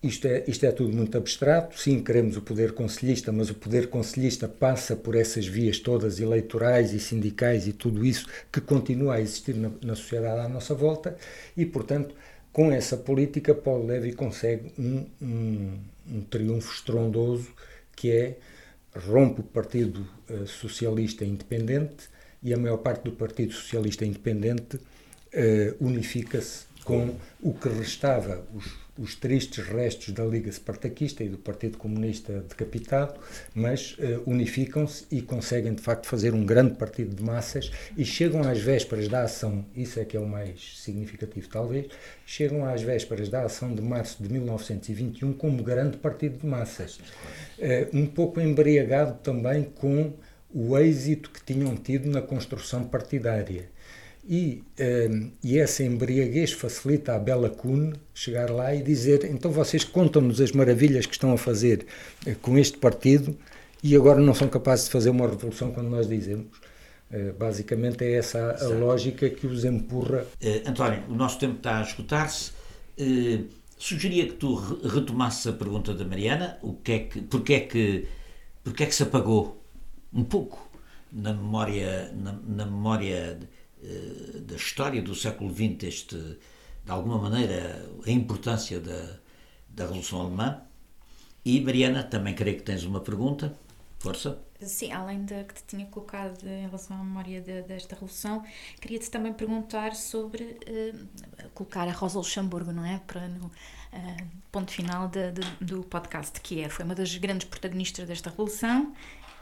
isto é, isto é tudo muito abstrato. Sim, queremos o poder conselhista, mas o poder conselhista passa por essas vias todas eleitorais e sindicais e tudo isso que continua a existir na, na sociedade à nossa volta e, portanto, com essa política, Paulo Levy consegue um, um, um triunfo estrondoso que é rompe o Partido uh, Socialista Independente e a maior parte do Partido Socialista Independente uh, unifica-se com o que restava, os os tristes restos da Liga Spartaquista e do Partido Comunista decapitado, mas uh, unificam-se e conseguem de facto fazer um grande partido de massas e chegam às vésperas da ação, isso é que é o mais significativo talvez, chegam às vésperas da ação de março de 1921 como grande partido de massas. Uh, um pouco embriagado também com o êxito que tinham tido na construção partidária e, um, ehm, e essa embriaguez facilita a Bela Kuhn chegar lá e dizer: então vocês contam-nos as maravilhas que estão a fazer uh, com este partido e agora não são capazes de fazer uma revolução quando nós dizemos. Uh, basicamente é essa a, a lógica que os empurra. Uh, António, o nosso tempo está a escutar-se. sugeria que tu retomasses a pergunta da Mariana: o que é que, porque, é que, porque é que se apagou um pouco na memória, na, na memória eh, da história do século XX, este, de alguma maneira, a importância da, da Revolução Alemã. E, Mariana, também creio que tens uma pergunta. Força. Sim, além da que te tinha colocado em relação à memória de, desta Revolução, queria-te também perguntar sobre uh, colocar a Rosa Luxemburgo, não é? Para no uh, ponto final de, de, do podcast, que é, foi uma das grandes protagonistas desta Revolução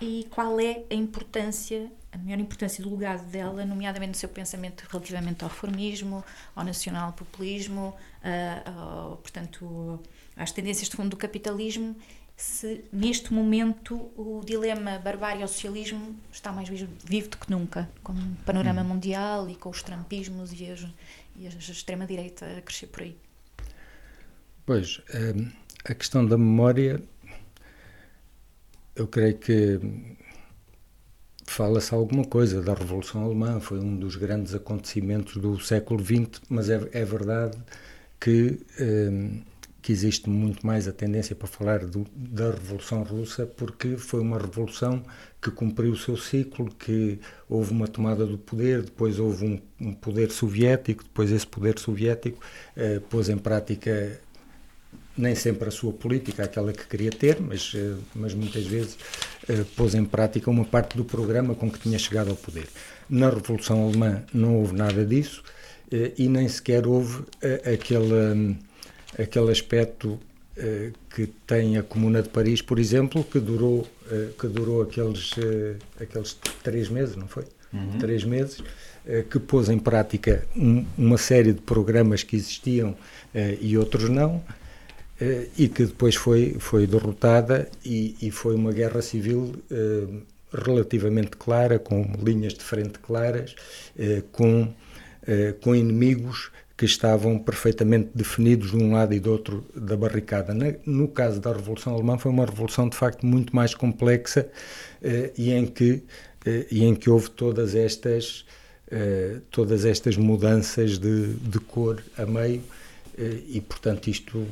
e qual é a importância, a maior importância do legado dela, nomeadamente no seu pensamento relativamente ao reformismo, ao nacional-populismo, uh, portanto, às tendências de fundo do capitalismo, se neste momento o dilema barbárie ao socialismo está mais vivo do que nunca, com o panorama hum. mundial e com os trampismos e, as, e a extrema-direita a crescer por aí. Pois, hum, a questão da memória eu creio que fala-se alguma coisa da Revolução Alemã, foi um dos grandes acontecimentos do século XX, mas é, é verdade que, eh, que existe muito mais a tendência para falar do, da Revolução Russa, porque foi uma revolução que cumpriu o seu ciclo, que houve uma tomada do poder, depois houve um, um poder soviético, depois esse poder soviético eh, pôs em prática nem sempre a sua política, aquela que queria ter, mas, eh, mas muitas vezes uh, pôs em prática uma parte do programa com que tinha chegado ao poder. Na Revolução Alemã não houve nada disso uh, e nem sequer houve aquele, um, aquele aspecto que tem a Comuna de Paris, por exemplo, que durou, que durou aqueles, aqueles três meses, não foi? Uhum. Três meses, que pôs em prática um, uma série de programas que existiam e outros não, eh, e que depois foi, foi derrotada e, e foi uma guerra civil eh, relativamente clara, com linhas de frente claras, eh, com, com inimigos que estavam perfeitamente definidos de um lado e do outro da barricada. No caso da Revolução Alemã foi uma revolução de facto muito mais complexa e em que e em que houve todas estas todas estas mudanças de, de cor a meio e, portanto, isto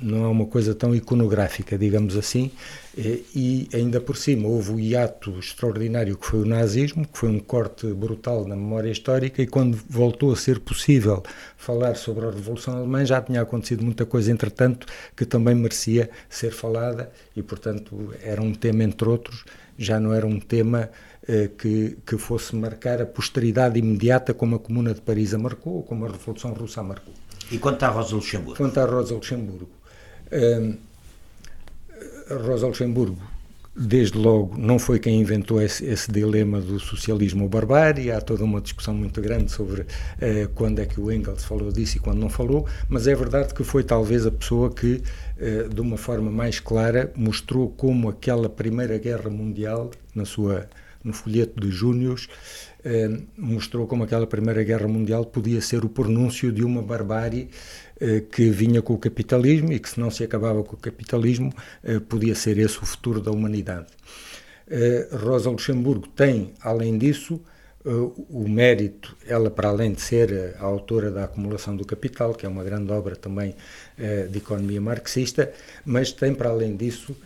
não é uma coisa tão iconográfica, digamos assim, e ainda por cima houve o hiato extraordinário que foi o nazismo, que foi um corte brutal na memória histórica, e quando voltou a ser possível falar sobre a Revolução Alemã, já tinha acontecido muita coisa, entretanto, que também merecia ser falada, e portanto era um tema, entre outros, já não era um tema eh, que, que fosse marcar a posteridade imediata como a Comuna de Paris a marcou, ou como a Revolução Russa a marcou. E quanto à Rosa Luxemburgo? Quanto à Rosa Luxemburgo. Uh, Rosa Luxemburgo, desde logo, não foi quem inventou esse, esse, dilema do socialismo ou barbárie. Há toda uma discussão muito grande sobre uh, quando é que o Engels falou disso e quando não falou, mas é verdade que foi talvez a pessoa que, uh, de uma forma mais clara, mostrou como aquela Primeira Guerra Mundial, na sua, no folheto de Júnios, uh, mostrou como aquela Primeira Guerra Mundial podia ser o pronúncio de uma barbárie eh, que vinha com o capitalismo e que, se não se acabava com o capitalismo, eh, podia ser esse o futuro da humanidade. Eh, Rosa Luxemburgo tem, além disso, o mérito, ela para além de ser a autora da Acumulação do Capital, que é uma grande obra também de economia marxista, mas tem para além disso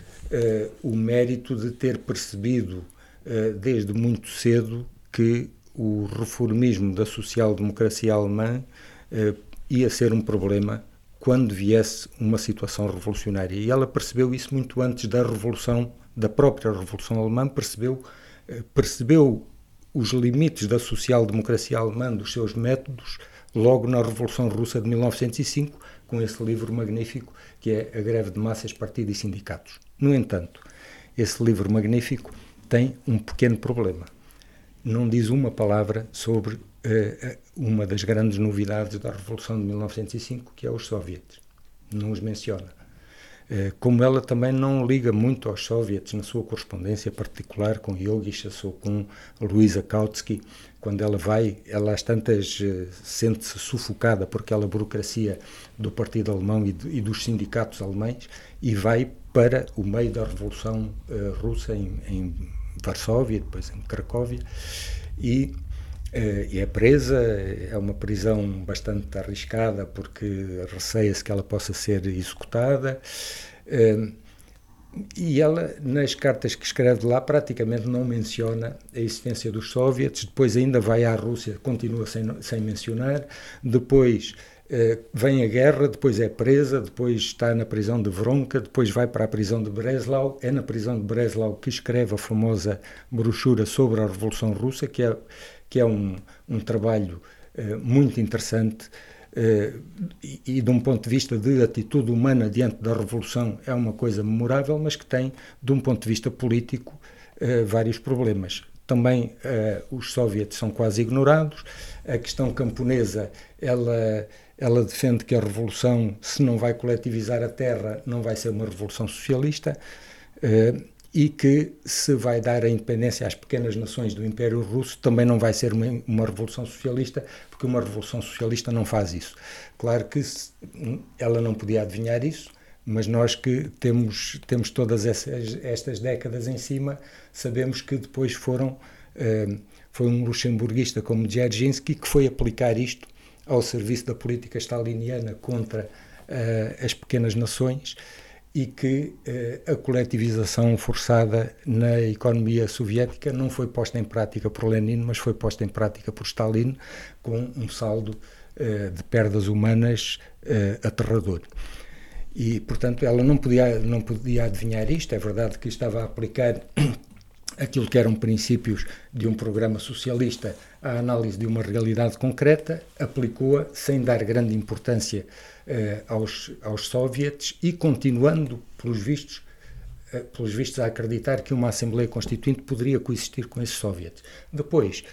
o mérito de ter percebido desde muito cedo que o reformismo da social-democracia alemã ia ser um problema quando viesse uma situação revolucionária. E ela percebeu isso muito antes da revolução, da própria revolução alemã, percebeu, eh, percebeu os limites da social-democracia alemã, dos seus métodos, logo na Revolução Russa de 1905, com esse livro magnífico que é A Greve de Massas, Partido e Sindicatos. No entanto, esse livro magnífico tem um pequeno problema. Não diz uma palavra sobre uh, uma das grandes novidades da Revolução de 1905, que é os soviets. Não os menciona. Uh, como ela também não liga muito aos soviets na sua correspondência particular com Yogishas ou com Luisa Kautsky, quando ela vai, ela às tantas sente-se sufocada por aquela burocracia do Partido Alemão e, de, e, dos sindicatos alemães e vai para o meio da Revolução Russa em, em Varsóvia, depois em Cracóvia, e eh, e é presa, é uma prisão bastante arriscada porque receia-se que ela possa ser executada. Eh, e ela, nas cartas que escreve lá, praticamente não menciona a existência dos soviets, depois ainda vai à Rússia, continua sem, sem mencionar, depois vem a guerra, depois é presa, depois está na prisão de Vronka, depois vai para a prisão de Breslau, é na prisão de Breslau que escreve a famosa brochura sobre a Revolução Russa, que é que é um, um trabalho uh, muito interessante uh, e, e, de um ponto de vista de atitude humana diante da Revolução, é uma coisa memorável, mas que tem, de um ponto de vista político, vários problemas. Também os soviets são quase ignorados. A questão camponesa, ela, ela defende que a revolução, se não vai coletivizar a terra, não vai ser uma revolução socialista e que se vai dar a independência às pequenas nações do Império Russo também não vai ser uma, uma revolução socialista, porque uma revolução socialista não faz isso. Claro que se, ela não podia adivinhar isso, mas nós que temos, temos todas essas, estas décadas em cima, sabemos que depois foram, uh, foi um luxemburguista como Dzerzhinsky que foi aplicar isto ao serviço da política staliniana contra uh, as pequenas nações e que eh, a coletivização forçada na economia soviética não foi posta em prática por Lenin, mas foi posta em prática por Stalin, com um saldo eh, de perdas humanas aterrador. E, portanto, ela não podia, não podia adivinhar isto. É verdade que estava a aplicar aquilo que eram princípios de um programa socialista à análise de uma realidade concreta, aplicou-a sem dar grande importância eh, aos, aos soviets e continuando, pelos vistos, eh, pelos vistos, a acreditar que uma Assembleia Constituinte poderia coexistir com esses soviets. Depois,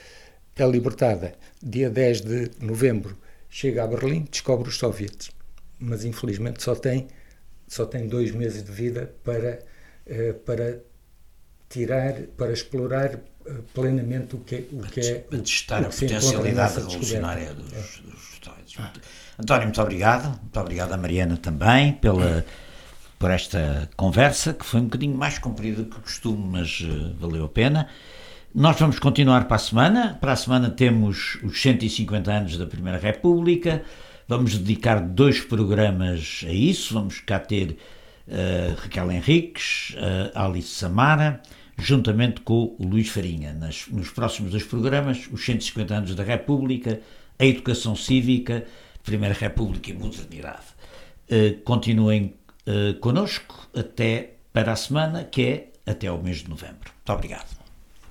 é libertada, dia 10 de novembro, chega a Berlim, descobre os soviets, mas infelizmente só tem, só tem dois meses de vida para, eh, para tirar, para explorar plenamente o que, é, o que é. Para testar a potencialidade revolucionária dos, é. dos António, muito obrigado. Muito obrigado à Mariana também pela, por esta conversa, que foi um bocadinho mais comprida que o costume, mas uh, valeu a pena. Nós vamos continuar para a semana. Para a semana temos os 150 anos da Primeira República. Vamos dedicar dois programas a isso. Vamos cá ter uh, Raquel Henriques, uh, Alice Samara, juntamente com o Luís Farinha. Nas, nos próximos dois programas, os 150 anos da República, a educação cívica, Primeira República e modernidade. Uh, continuem uh, connosco até para a semana, que é até o mês de novembro. Muito obrigado.